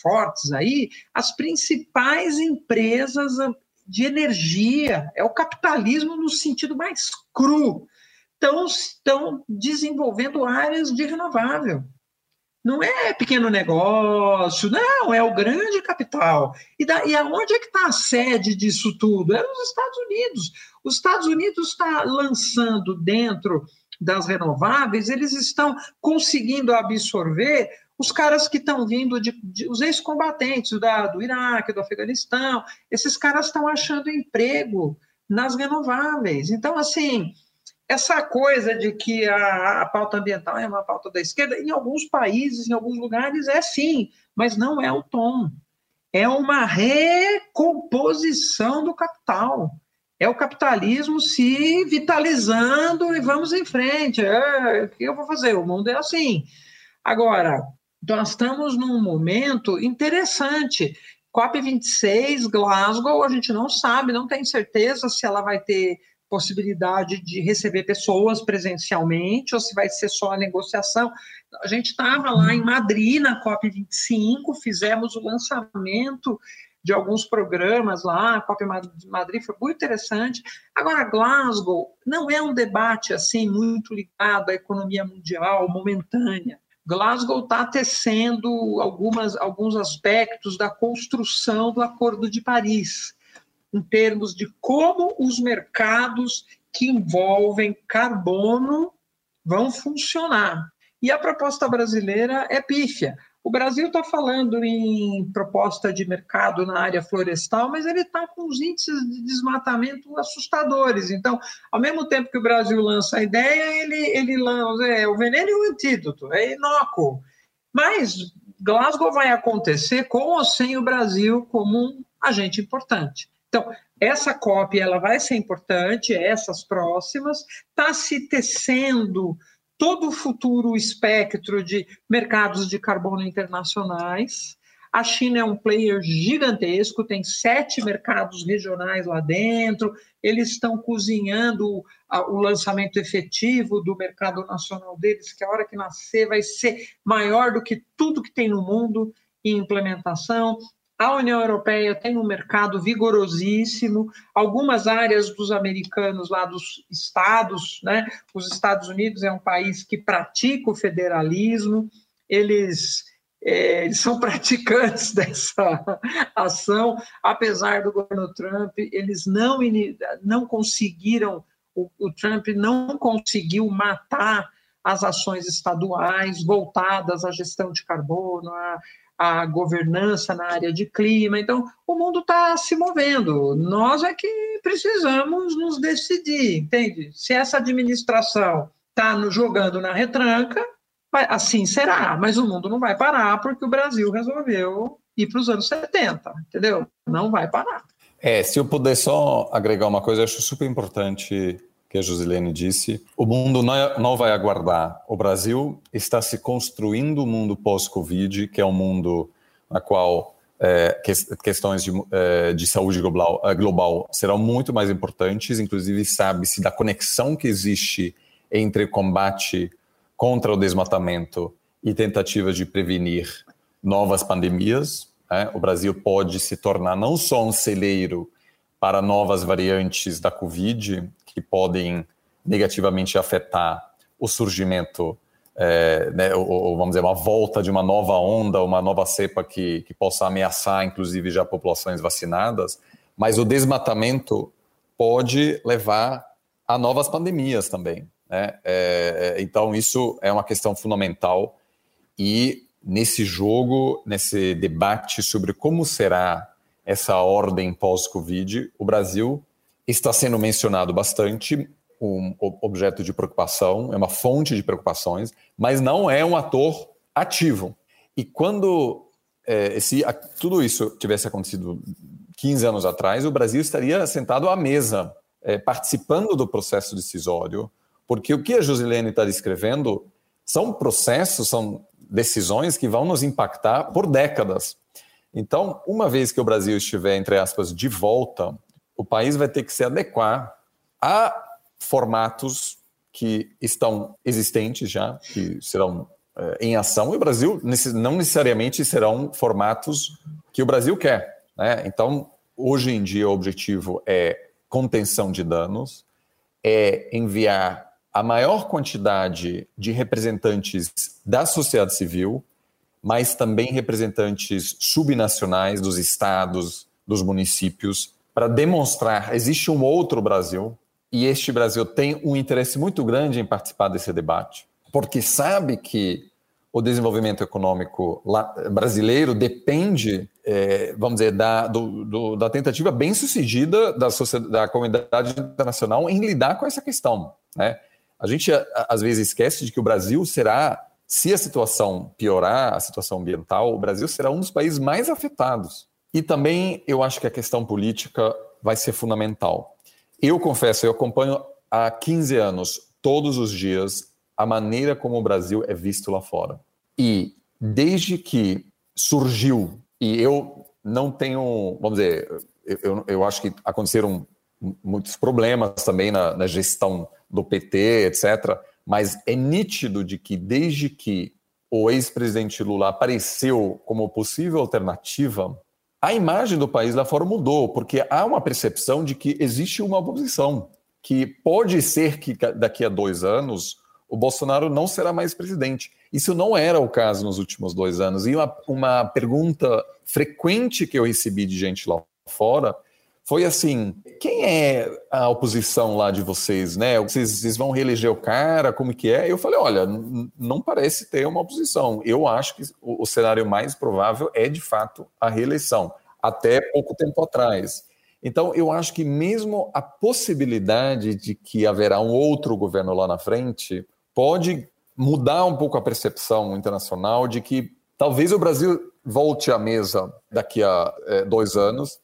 fortes aí, as principais empresas de energia, é o capitalismo no sentido mais cru, estão, estão desenvolvendo áreas de renovável. Não é pequeno negócio, não, é o grande capital. E, da, e aonde é que está a sede disso tudo? É nos Estados Unidos. Os Estados Unidos está lançando dentro das renováveis, eles estão conseguindo absorver os caras que estão vindo de, de os ex-combatentes do Iraque, do Afeganistão, esses caras estão achando emprego nas renováveis. Então, assim, essa coisa de que a, a, pauta ambiental é uma pauta da esquerda, em alguns países, em alguns lugares, é sim, mas não é o tom. É uma recomposição do capital. É o capitalismo se vitalizando e vamos em frente. É, o que eu vou fazer? O mundo é assim. Agora, nós estamos num momento interessante. COP26, Glasgow, a gente não sabe, não tem certeza se ela vai ter possibilidade de receber pessoas presencialmente ou se vai ser só a negociação. A gente estava lá em Madrid, na COP25, fizemos o lançamento de alguns programas lá, a COP Madrid foi muito interessante. Agora, Glasgow não é um debate assim muito ligado à economia mundial, momentânea. Glasgow está tecendo algumas, alguns aspectos da construção do Acordo de Paris em termos de como os mercados que envolvem carbono vão funcionar. E a proposta brasileira é pífia. O Brasil está falando em proposta de mercado na área florestal, mas ele está com os índices de desmatamento assustadores. Então, ao mesmo tempo que o Brasil lança a ideia, ele, ele lança é, o veneno e o antídoto, é inócuo. Mas Glasgow vai acontecer com ou sem o Brasil como um agente importante. Então, essa cópia ela vai ser importante, essas próximas, está se tecendo todo o futuro espectro de mercados de carbono internacionais. A China é um player gigantesco, tem sete mercados regionais lá dentro, eles estão cozinhando o lançamento efetivo do mercado nacional deles, que a hora que nascer vai ser maior do que tudo que tem no mundo em implementação. A União Europeia tem um mercado vigorosíssimo, algumas áreas dos americanos lá dos estados, né? Os Estados Unidos é um país que pratica o federalismo, eles, é, eles são praticantes dessa ação, apesar do governo Trump, eles não, não conseguiram, o, o Trump não conseguiu matar as ações estaduais voltadas à gestão de carbono, a governança na área de clima. Então, o mundo está se movendo. Nós é que precisamos nos decidir, entende? Se essa administração está nos jogando na retranca, assim será, mas o mundo não vai parar porque o Brasil resolveu ir para os anos 70, entendeu? Não vai parar. É, se eu puder só agregar uma coisa, eu acho super importante que a Josilene disse, o mundo não vai aguardar. O Brasil está se construindo um mundo pós-Covid, que é um mundo na qual é, questões de, é, de saúde global, é, global, serão muito mais importantes, inclusive sabe-se da conexão que existe entre combate contra o desmatamento e tentativas de prevenir novas pandemias. Né? O Brasil pode se tornar não só um celeiro para novas variantes da Covid, que podem negativamente afetar o surgimento, é, né, ou, vamos dizer, uma volta de uma nova onda, uma nova cepa que, que possa ameaçar, inclusive, já populações vacinadas, mas o desmatamento pode levar a novas pandemias também. Né? É, é então, isso é uma questão fundamental e nesse jogo, nesse debate sobre como será essa ordem pós-Covid, o Brasil está sendo mencionado bastante, um objeto de preocupação, é uma fonte de preocupações, mas não é um ator ativo. E quando é, se tudo isso tivesse acontecido 15 anos atrás, o Brasil estaria sentado à mesa, é, participando do processo decisório, porque o que a Josilene está descrevendo são processos, são decisões que vão nos impactar por décadas. Então, uma vez que o Brasil estiver, entre aspas, de volta o país vai ter que se adequar a formatos que estão existentes já, que serão é, em ação, e o Brasil não necessariamente serão formatos que o Brasil quer. Né? Então, hoje em dia, o objetivo é contenção de danos, é enviar a maior quantidade de representantes da sociedade civil, mas também representantes subnacionais dos estados, dos municípios, para demonstrar existe um outro Brasil e este Brasil tem um interesse muito grande em participar desse debate, porque sabe que o desenvolvimento econômico brasileiro depende, é, vamos dizer, da, do, do, da tentativa bem sucedida da, da comunidade internacional em lidar com essa questão. Né? A gente às vezes esquece de que o Brasil será, se a situação piorar, a situação ambiental, o Brasil será um dos países mais afetados. E também eu acho que a questão política vai ser fundamental. Eu confesso, eu acompanho há 15 anos, todos os dias, a maneira como o Brasil é visto lá fora. E desde que surgiu, e eu não tenho, vamos dizer, eu, eu acho que aconteceram muitos problemas também na, na gestão do PT, etc. Mas é nítido de que desde que o ex-presidente Lula apareceu como possível alternativa, a imagem do país lá fora mudou, porque há uma percepção de que existe uma oposição, que pode ser que daqui a dois anos o Bolsonaro não será mais presidente. Isso não era o caso nos últimos dois anos. E uma, uma pergunta frequente que eu recebi de gente lá fora foi assim: quem é a oposição lá de vocês, né? Vocês, vocês, vão reeleger o cara? Como que é? Eu falei: olha, não parece ter uma oposição. Eu acho que o, o cenário mais provável é de fato a reeleição, até pouco tempo atrás. Então, eu acho que mesmo a possibilidade de que haverá um outro governo lá na frente pode mudar um pouco a percepção internacional de que talvez o Brasil volte à mesa daqui a é, dois anos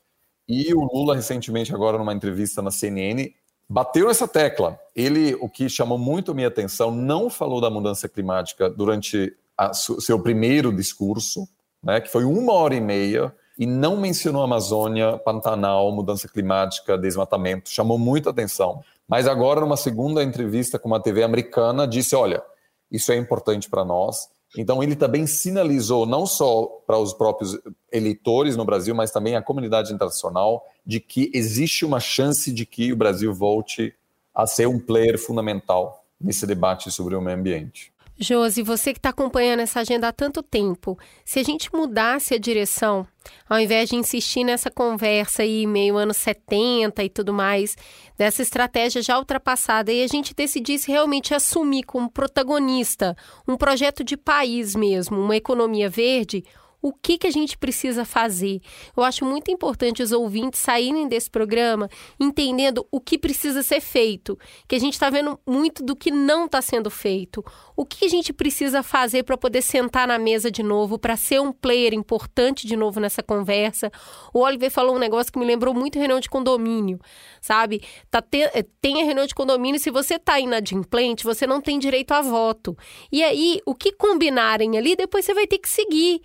e o Lula, recentemente, agora numa entrevista na CNN, bateu essa tecla. Ele, o que chamou muito a minha atenção, não falou da mudança climática durante o seu primeiro discurso, né, que foi uma hora e meia, e não mencionou Amazônia, Pantanal, mudança climática, desmatamento. Chamou muito atenção. Mas agora, numa segunda entrevista com uma TV americana, disse: olha, isso é importante para nós. Então, ele também sinalizou, não só para os próprios eleitores no Brasil, mas também à comunidade internacional, de que existe uma chance de que o Brasil volte a ser um player fundamental nesse debate sobre o meio ambiente. Josi, você que está acompanhando essa agenda há tanto tempo, se a gente mudasse a direção, ao invés de insistir nessa conversa aí meio anos 70 e tudo mais, dessa estratégia já ultrapassada, e a gente decidisse realmente assumir como protagonista um projeto de país mesmo, uma economia verde, o que, que a gente precisa fazer. Eu acho muito importante os ouvintes saírem desse programa entendendo o que precisa ser feito, que a gente está vendo muito do que não está sendo feito. O que a gente precisa fazer para poder sentar na mesa de novo, para ser um player importante de novo nessa conversa. O Oliver falou um negócio que me lembrou muito reunião de condomínio, sabe? Tá te... Eh, tem a reunião de condomínio, se você está inadimplente, você não tem direito a voto. E aí, o que combinarem ali, depois você vai ter que seguir.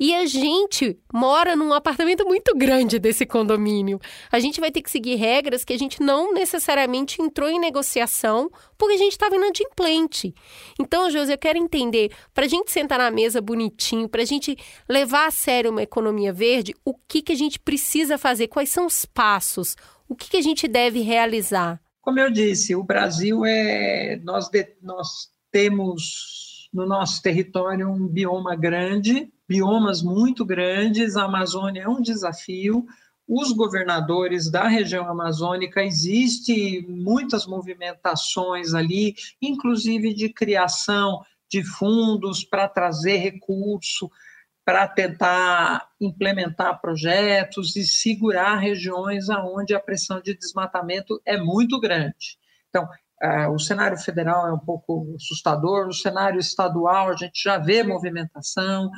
E a gente mora num apartamento muito grande desse condomínio. A gente vai ter que seguir regras que a gente não necessariamente entrou em negociação porque a gente estava inadimplente. Então, José, eu quero entender, para a gente sentar na mesa bonitinho, para a gente levar a sério uma economia verde, o que, que a gente precisa fazer? Quais são os passos? O que, que a gente deve realizar? Como eu disse, o Brasil é. Nós, de, nós temos no nosso território um bioma grande, biomas muito grandes, a Amazônia é um desafio. Os governadores da região amazônica, existe muitas movimentações ali, inclusive de criação de fundos para trazer recurso, para tentar implementar projetos e segurar regiões onde a pressão de desmatamento é muito grande. Então, o cenário federal é um pouco assustador, no cenário estadual a gente já vê movimentação,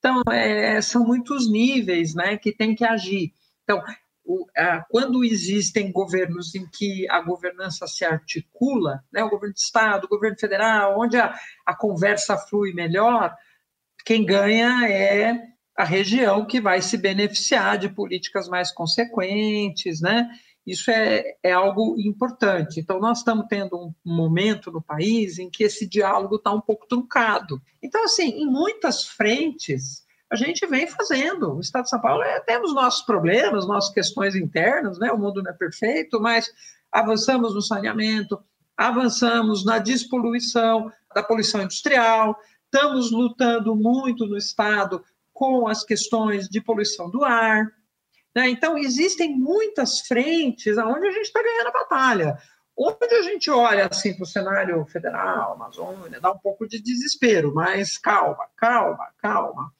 então, é, são muitos níveis né, que tem que agir. Então, o, quando existem governos em que a governança se articula, né, o governo de Estado, o governo federal, onde a, a conversa flui melhor, quem ganha é a região que vai se beneficiar de políticas mais consequentes, né? Isso é, é algo importante. Então, nós estamos tendo um momento no país em que esse diálogo está um pouco truncado. Então, assim, em muitas frentes, a gente vem fazendo. O Estado de São Paulo é, temos nossos problemas, nossas questões internas, né? O mundo não é perfeito, mas avançamos no saneamento, avançamos na despoluição da poluição industrial, estamos lutando muito no Estado com as questões de poluição do ar. Né? Então, existem muitas frentes onde a gente está ganhando a batalha. Onde a gente olha assim para o cenário federal, Amazônia, dá um pouco de desespero, mas calma, calma, calma.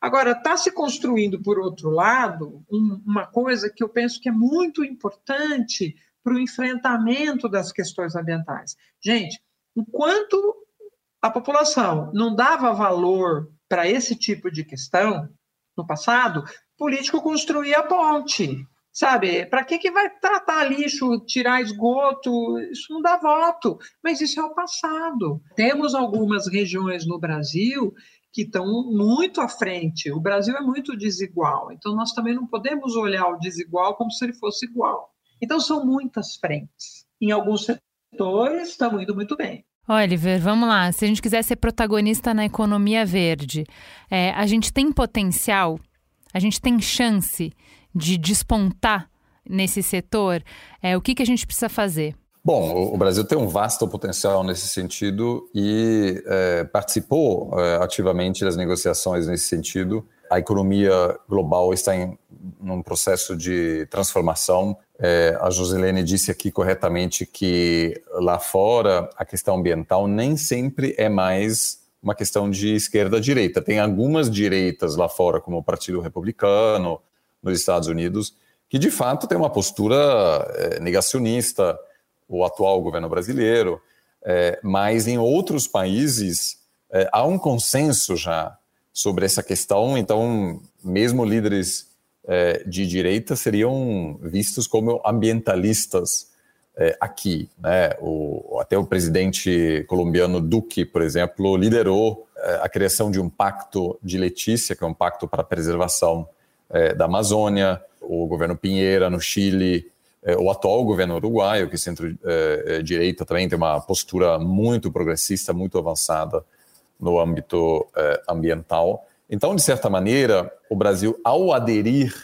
Agora, está se construindo, por outro lado, um, uma coisa que eu penso que é muito importante para o enfrentamento das questões ambientais. Gente, enquanto a população não dava valor para esse tipo de questão no passado, político construía a ponte. Sabe, para que, que vai tratar lixo, tirar esgoto? Isso não dá voto, mas isso é o passado. Temos algumas regiões no Brasil que estão muito à frente. O Brasil é muito desigual, então nós também não podemos olhar o desigual como se ele fosse igual. Então, são muitas frentes. Em alguns setores, estamos indo muito bem. Oliver, vamos lá. Se a gente quiser ser protagonista na economia verde, é, a gente tem potencial, a gente tem chance de despontar nesse setor? É, o que, que a gente precisa fazer? Bom, o Brasil tem um vasto potencial nesse sentido e é, participou é, ativamente das negociações nesse sentido. A economia global está em um processo de transformação. É, a Joselene disse aqui corretamente que lá fora a questão ambiental nem sempre é mais uma questão de esquerda-direita. Tem algumas direitas lá fora, como o Partido Republicano nos Estados Unidos, que de fato tem uma postura é, negacionista o atual governo brasileiro, é, mas em outros países é, há um consenso já sobre essa questão, então, mesmo líderes de direita seriam vistos como ambientalistas é, aqui. Né? O, até o presidente colombiano Duque, por exemplo, liderou é, a criação de um pacto de Letícia, que é um pacto para a preservação é, da Amazônia. O governo Pinheira, no Chile, é, o atual governo uruguaio, que centro-direita é, é, também tem uma postura muito progressista, muito avançada no âmbito ambiental. Então, de certa maneira, o Brasil, ao aderir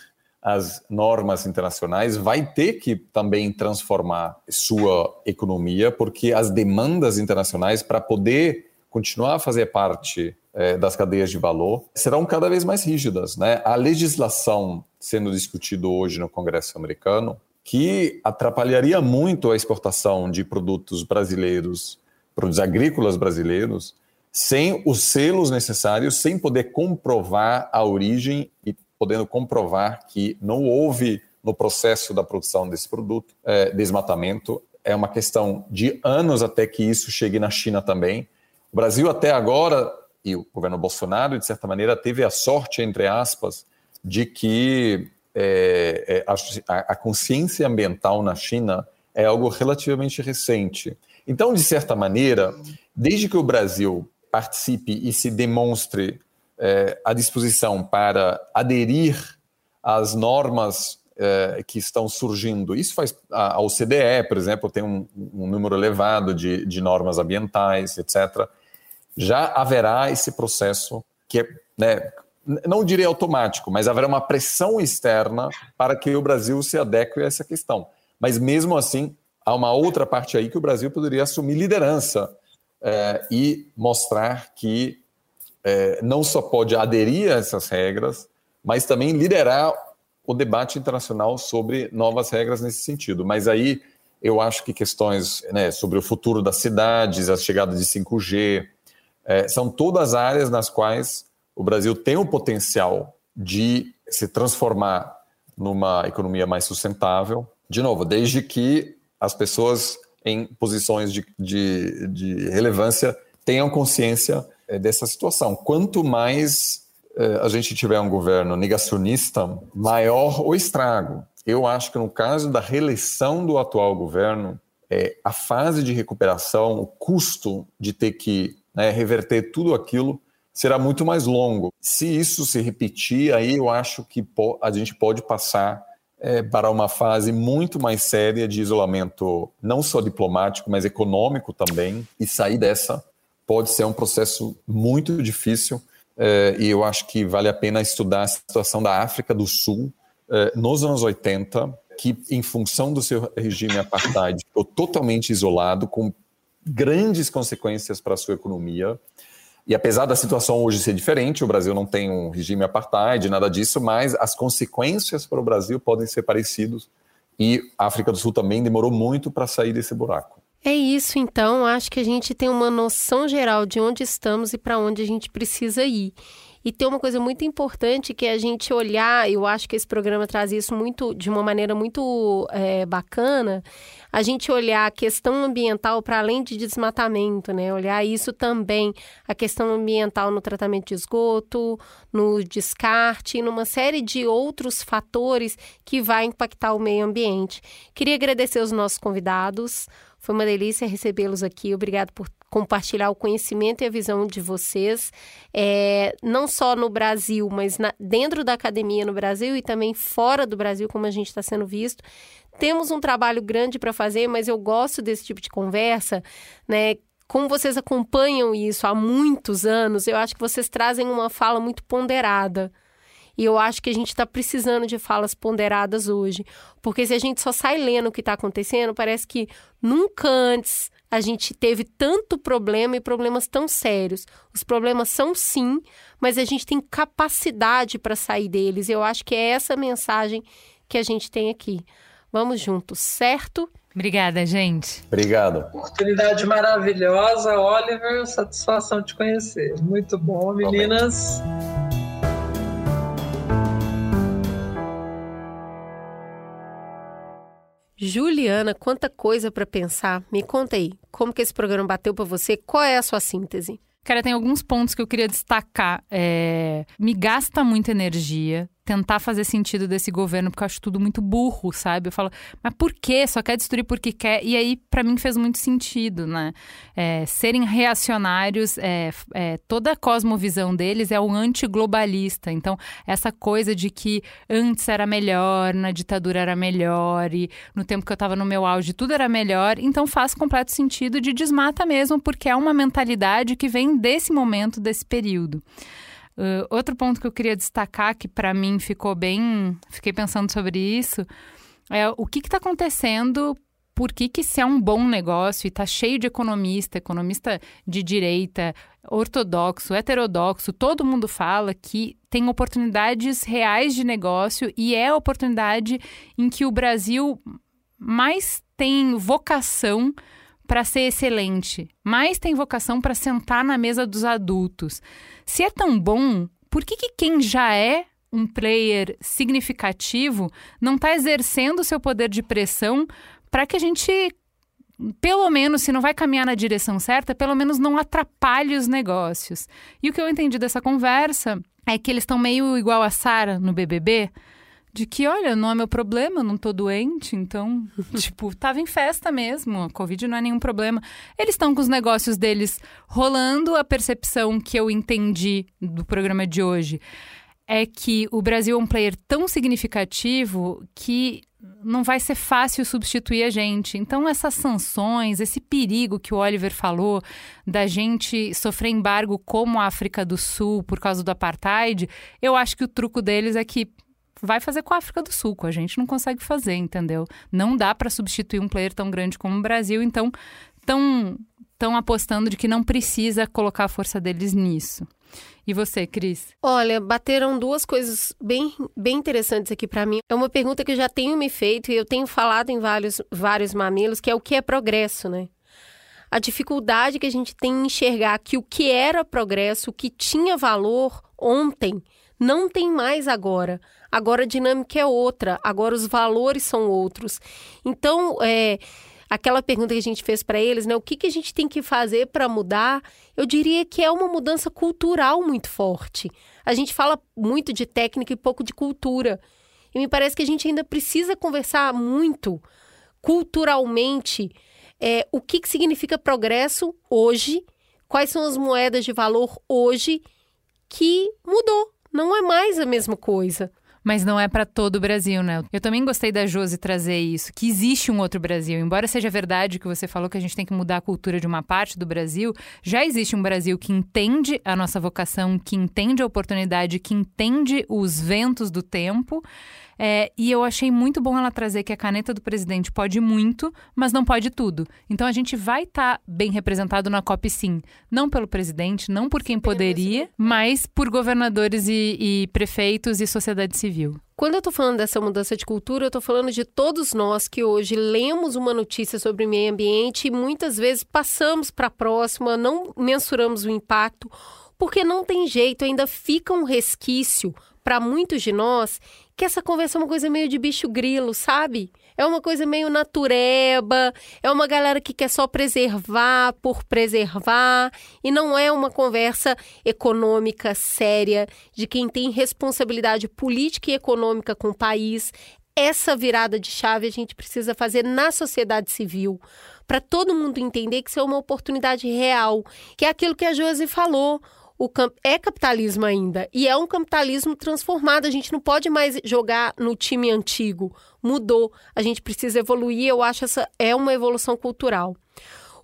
às normas internacionais, vai ter que também transformar sua economia, porque as demandas internacionais para poder continuar a fazer parte das cadeias de valor serão cada vez mais rígidas. Né? A legislação sendo discutida hoje no Congresso americano que atrapalharia muito a exportação de produtos brasileiros, produtos agrícolas brasileiros, sem os selos necessários, sem poder comprovar a origem e podendo comprovar que não houve no processo da produção desse produto é, desmatamento. É uma questão de anos até que isso chegue na China também. O Brasil até agora, e o governo Bolsonaro, de certa maneira, teve a sorte, entre aspas, de que é, é, a, a consciência ambiental na China é algo relativamente recente. Então, de certa maneira, desde que o Brasil participe e se demonstre é, à disposição para aderir às normas é, que estão surgindo, isso faz. A, a OCDE, por exemplo, tem um, um número elevado de, de, normas ambientais, etc. Já haverá esse processo que é, né, não direi automático, mas haverá uma pressão externa para que o Brasil se adeque a essa questão. Mas mesmo assim, há uma outra parte aí que o Brasil poderia assumir liderança é, e mostrar que é, não só pode aderir a essas regras, mas também liderar o debate internacional sobre novas regras nesse sentido. Mas aí eu acho que questões né, sobre o futuro das cidades, a chegada de 5G, é, são todas áreas nas quais o Brasil tem o potencial de se transformar numa economia mais sustentável. De novo, desde que as pessoas em posições de, de, de relevância tenham consciência dessa situação. Quanto mais eh, a gente tiver um governo negacionista, maior o estrago. Eu acho que no caso da reeleição do atual governo, é, a fase de recuperação, o custo de ter que né, reverter tudo aquilo será muito mais longo. Se isso se repetir, aí eu acho que a gente pode passar é, para uma fase muito mais séria de isolamento, não só diplomático, mas econômico também. E sair dessa pode ser um processo muito difícil. É, e eu acho que vale a pena estudar a situação da África do Sul é, nos anos 80, que, em função do seu regime apartheid, ficou totalmente isolado, com grandes consequências para a sua economia. E apesar da situação hoje ser diferente, o Brasil não tem um regime apartheid, nada disso, mas as consequências para o Brasil podem ser parecidas. E a África do Sul também demorou muito para sair desse buraco. É isso, então. Acho que a gente tem uma noção geral de onde estamos e para onde a gente precisa ir. E tem uma coisa muito importante que é a gente olhar, eu acho que esse programa traz isso muito de uma maneira muito é, bacana, a gente olhar a questão ambiental para além de desmatamento, né? Olhar isso também, a questão ambiental no tratamento de esgoto, no descarte numa série de outros fatores que vai impactar o meio ambiente. Queria agradecer os nossos convidados. Foi uma delícia recebê-los aqui. Obrigado por compartilhar o conhecimento e a visão de vocês, é, não só no Brasil, mas na, dentro da academia no Brasil e também fora do Brasil, como a gente está sendo visto. Temos um trabalho grande para fazer, mas eu gosto desse tipo de conversa, né? Como vocês acompanham isso há muitos anos, eu acho que vocês trazem uma fala muito ponderada. E eu acho que a gente está precisando de falas ponderadas hoje. Porque se a gente só sai lendo o que está acontecendo, parece que nunca antes a gente teve tanto problema e problemas tão sérios. Os problemas são sim, mas a gente tem capacidade para sair deles. Eu acho que é essa mensagem que a gente tem aqui. Vamos juntos, certo? Obrigada, gente. Obrigado. Oportunidade maravilhosa, Oliver. Satisfação de conhecer. Muito bom, meninas. Juliana, quanta coisa para pensar. Me conta aí, como que esse programa bateu para você? Qual é a sua síntese? Cara, tem alguns pontos que eu queria destacar. É... Me gasta muita energia tentar fazer sentido desse governo, porque eu acho tudo muito burro, sabe? Eu falo, mas por quê? Só quer destruir porque quer. E aí, para mim, fez muito sentido, né? É, serem reacionários, é, é, toda a cosmovisão deles é o antiglobalista. Então, essa coisa de que antes era melhor, na ditadura era melhor, e no tempo que eu estava no meu auge tudo era melhor. Então, faz completo sentido de desmata mesmo, porque é uma mentalidade que vem desse momento, desse período. Uh, outro ponto que eu queria destacar, que para mim ficou bem. Fiquei pensando sobre isso, é o que está acontecendo por que, que se é um bom negócio e está cheio de economista, economista de direita, ortodoxo, heterodoxo, todo mundo fala que tem oportunidades reais de negócio e é a oportunidade em que o Brasil mais tem vocação para ser excelente, mais tem vocação para sentar na mesa dos adultos. Se é tão bom, por que, que quem já é um player significativo não está exercendo o seu poder de pressão para que a gente, pelo menos, se não vai caminhar na direção certa, pelo menos não atrapalhe os negócios? E o que eu entendi dessa conversa é que eles estão meio igual a Sara no BBB de que, olha, não é meu problema, não tô doente, então, tipo, tava em festa mesmo, a Covid não é nenhum problema. Eles estão com os negócios deles rolando, a percepção que eu entendi do programa de hoje é que o Brasil é um player tão significativo que não vai ser fácil substituir a gente. Então, essas sanções, esse perigo que o Oliver falou da gente sofrer embargo como a África do Sul por causa do apartheid, eu acho que o truco deles é que vai fazer com a África do Sul, com a gente não consegue fazer, entendeu? Não dá para substituir um player tão grande como o Brasil, então estão tão apostando de que não precisa colocar a força deles nisso. E você, Cris? Olha, bateram duas coisas bem, bem interessantes aqui para mim. É uma pergunta que eu já tenho me feito e eu tenho falado em vários, vários mamilos, que é o que é progresso, né? A dificuldade que a gente tem em enxergar que o que era progresso, o que tinha valor ontem, não tem mais agora. Agora a dinâmica é outra, agora os valores são outros. Então, é, aquela pergunta que a gente fez para eles, né? O que, que a gente tem que fazer para mudar? Eu diria que é uma mudança cultural muito forte. A gente fala muito de técnica e pouco de cultura. E me parece que a gente ainda precisa conversar muito culturalmente é, o que, que significa progresso hoje, quais são as moedas de valor hoje que mudou. Não é mais a mesma coisa. Mas não é para todo o Brasil, né? Eu também gostei da Josi trazer isso, que existe um outro Brasil. Embora seja verdade que você falou que a gente tem que mudar a cultura de uma parte do Brasil, já existe um Brasil que entende a nossa vocação, que entende a oportunidade, que entende os ventos do tempo. É, e eu achei muito bom ela trazer que a caneta do presidente pode muito, mas não pode tudo. Então a gente vai estar tá bem representado na COP sim. Não pelo presidente, não por quem poderia, mas por governadores e, e prefeitos e sociedade civil. Quando eu estou falando dessa mudança de cultura, eu estou falando de todos nós que hoje lemos uma notícia sobre meio ambiente e muitas vezes passamos para a próxima, não mensuramos o impacto, porque não tem jeito, ainda fica um resquício para muitos de nós que essa conversa é uma coisa meio de bicho grilo, sabe? É uma coisa meio natureba, é uma galera que quer só preservar por preservar e não é uma conversa econômica séria de quem tem responsabilidade política e econômica com o país. Essa virada de chave a gente precisa fazer na sociedade civil, para todo mundo entender que isso é uma oportunidade real, que é aquilo que a Josi falou o é capitalismo ainda e é um capitalismo transformado. A gente não pode mais jogar no time antigo. Mudou. A gente precisa evoluir. Eu acho essa é uma evolução cultural.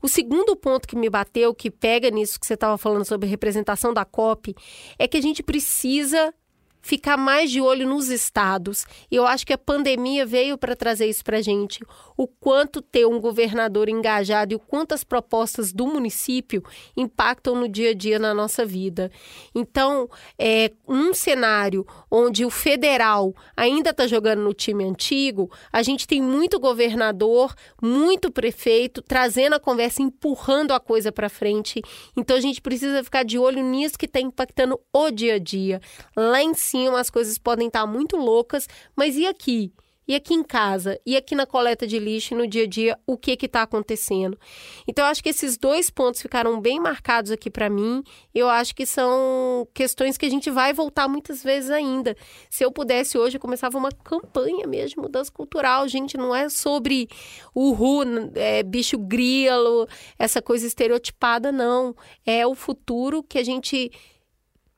O segundo ponto que me bateu, que pega nisso que você estava falando sobre representação da COP, é que a gente precisa ficar mais de olho nos estados. E eu acho que a pandemia veio para trazer isso para a gente. O quanto ter um governador engajado e o quanto as propostas do município impactam no dia a dia na nossa vida. Então, é um cenário onde o federal ainda está jogando no time antigo, a gente tem muito governador, muito prefeito trazendo a conversa, empurrando a coisa para frente. Então, a gente precisa ficar de olho nisso que está impactando o dia a dia. Lá em cima cima as coisas podem estar muito loucas, mas e aqui? E aqui em casa? E aqui na coleta de lixo no dia a dia, o que está acontecendo? Então, eu acho que esses dois pontos ficaram bem marcados aqui para mim. Eu acho que são questões que a gente vai voltar muitas vezes ainda. Se eu pudesse hoje, eu começava uma campanha mesmo de mudança cultural. Gente, não é sobre o ru, é, bicho grilo, essa coisa estereotipada, não. É o futuro que a gente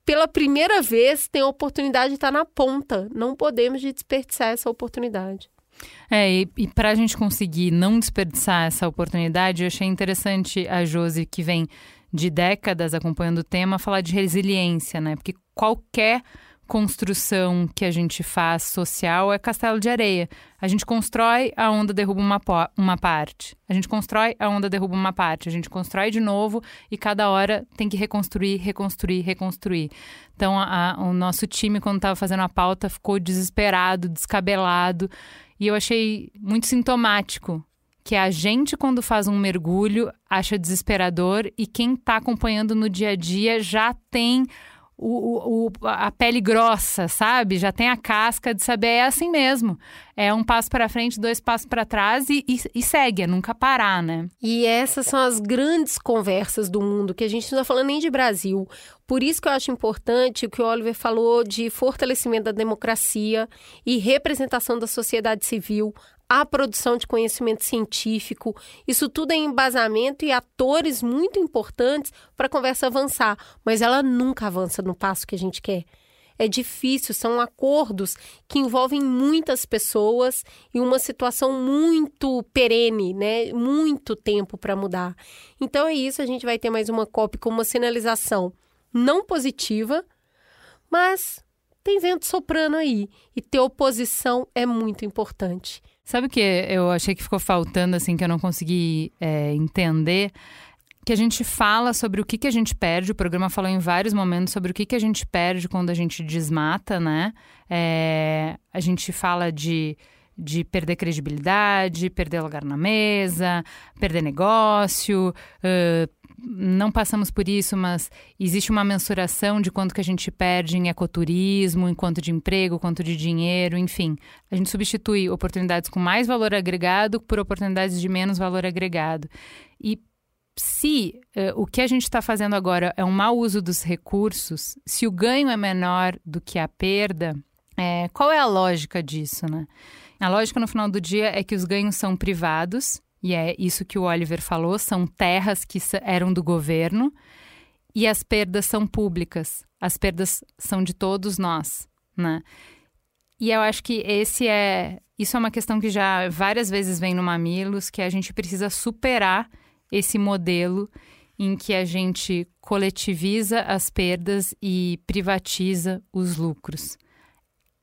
pela primeira vez, tem a oportunidade de estar na ponta. Não podemos desperdiçar essa oportunidade. É, e, e para a gente conseguir não desperdiçar essa oportunidade, eu achei interessante a Josi, que vem de décadas acompanhando o tema, falar de resiliência, né? Porque qualquer construção que a gente faz social é castelo de areia. A gente constrói, a onda derruba uma, uma parte. A gente constrói, a onda derruba uma parte. A gente constrói de novo e cada hora tem que reconstruir, reconstruir, reconstruir. Então, a, a, o nosso time, quando estava fazendo a pauta, ficou desesperado, descabelado. E eu achei muito sintomático que a gente, quando faz um mergulho, acha desesperador e quem está acompanhando no dia a dia já tem o, o, a pele grossa, sabe? Já tem a casca de saber é assim mesmo. É um passo para frente, dois passos para trás e, e, e, segue, é nunca parar, né? E essas são as grandes conversas do mundo, que a gente não está falando nem de Brasil. Por isso que eu acho importante o que o Oliver falou de fortalecimento da democracia e representação da sociedade civil, a produção de conhecimento científico, isso tudo é embasamento e atores muito importantes para a conversa avançar, mas ela nunca avança no passo que a gente quer. É difícil, são acordos que envolvem muitas pessoas e uma situação muito perene, né? Muito tempo para mudar. Então é isso, a gente vai ter mais uma COP com uma sinalização não positiva, mas tem vento soprando aí e ter oposição é muito importante. Sabe o que eu achei que ficou faltando, assim, que eu não consegui é, entender? Que a gente fala sobre o que, que a gente perde. O programa falou em vários momentos sobre o que, que a gente perde quando a gente desmata, né? É, a gente fala de de perder credibilidade, perder lugar na mesa, perder negócio, uh, não passamos por isso, mas existe uma mensuração de quanto que a gente perde em ecoturismo, em quanto de emprego, quanto de dinheiro, enfim. A gente substitui oportunidades com mais valor agregado por oportunidades de menos valor agregado. E se uh, o que a gente está fazendo agora é um mau uso dos recursos, se o ganho é menor do que a perda, é, qual é a lógica disso, né? A lógica no final do dia é que os ganhos são privados e é isso que o Oliver falou: são terras que eram do governo e as perdas são públicas. As perdas são de todos nós, né? E eu acho que esse é. Isso é uma questão que já várias vezes vem no Mamilos, que a gente precisa superar esse modelo em que a gente coletiviza as perdas e privatiza os lucros.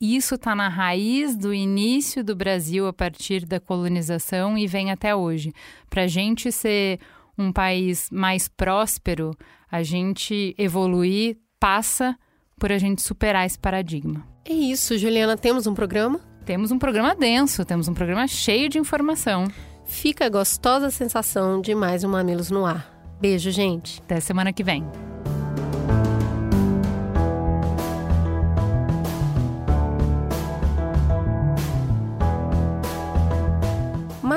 Isso está na raiz do início do Brasil a partir da colonização e vem até hoje. Para a gente ser um país mais próspero, a gente evoluir passa por a gente superar esse paradigma. É isso, Juliana. Temos um programa? Temos um programa denso, temos um programa cheio de informação. Fica a gostosa sensação de mais um Mamilos no ar. Beijo, gente. Até semana que vem.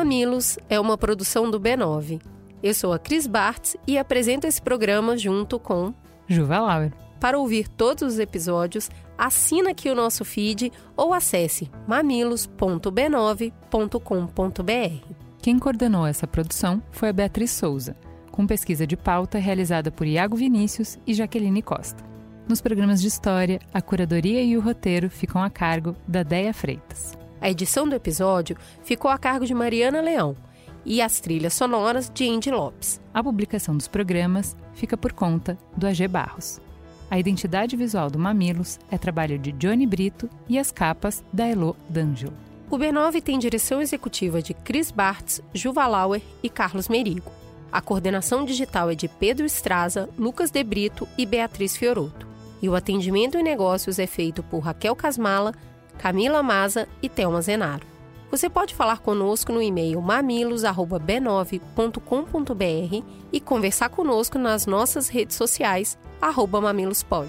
Mamilos é uma produção do B9. Eu sou a Cris Bartz e apresento esse programa junto com Juva Lauer. Para ouvir todos os episódios, assina aqui o nosso feed ou acesse mamilos.b9.com.br. Quem coordenou essa produção foi a Beatriz Souza, com pesquisa de pauta realizada por Iago Vinícius e Jaqueline Costa. Nos programas de história, a curadoria e o roteiro ficam a cargo da Deia Freitas. A edição do episódio ficou a cargo de Mariana Leão e as trilhas sonoras de Andy Lopes. A publicação dos programas fica por conta do AG Barros. A identidade visual do Mamilos é trabalho de Johnny Brito e as capas da Elo D'Angelo. O B9 tem direção executiva de Chris Bartz, Juva Lauer e Carlos Merigo. A coordenação digital é de Pedro Estraza, Lucas De Brito e Beatriz Fioroto. E o atendimento em negócios é feito por Raquel Casmala, Camila Maza e Thelma Zenaro. Você pode falar conosco no e-mail mamilos@b9.com.br e conversar conosco nas nossas redes sociais @mamilospod.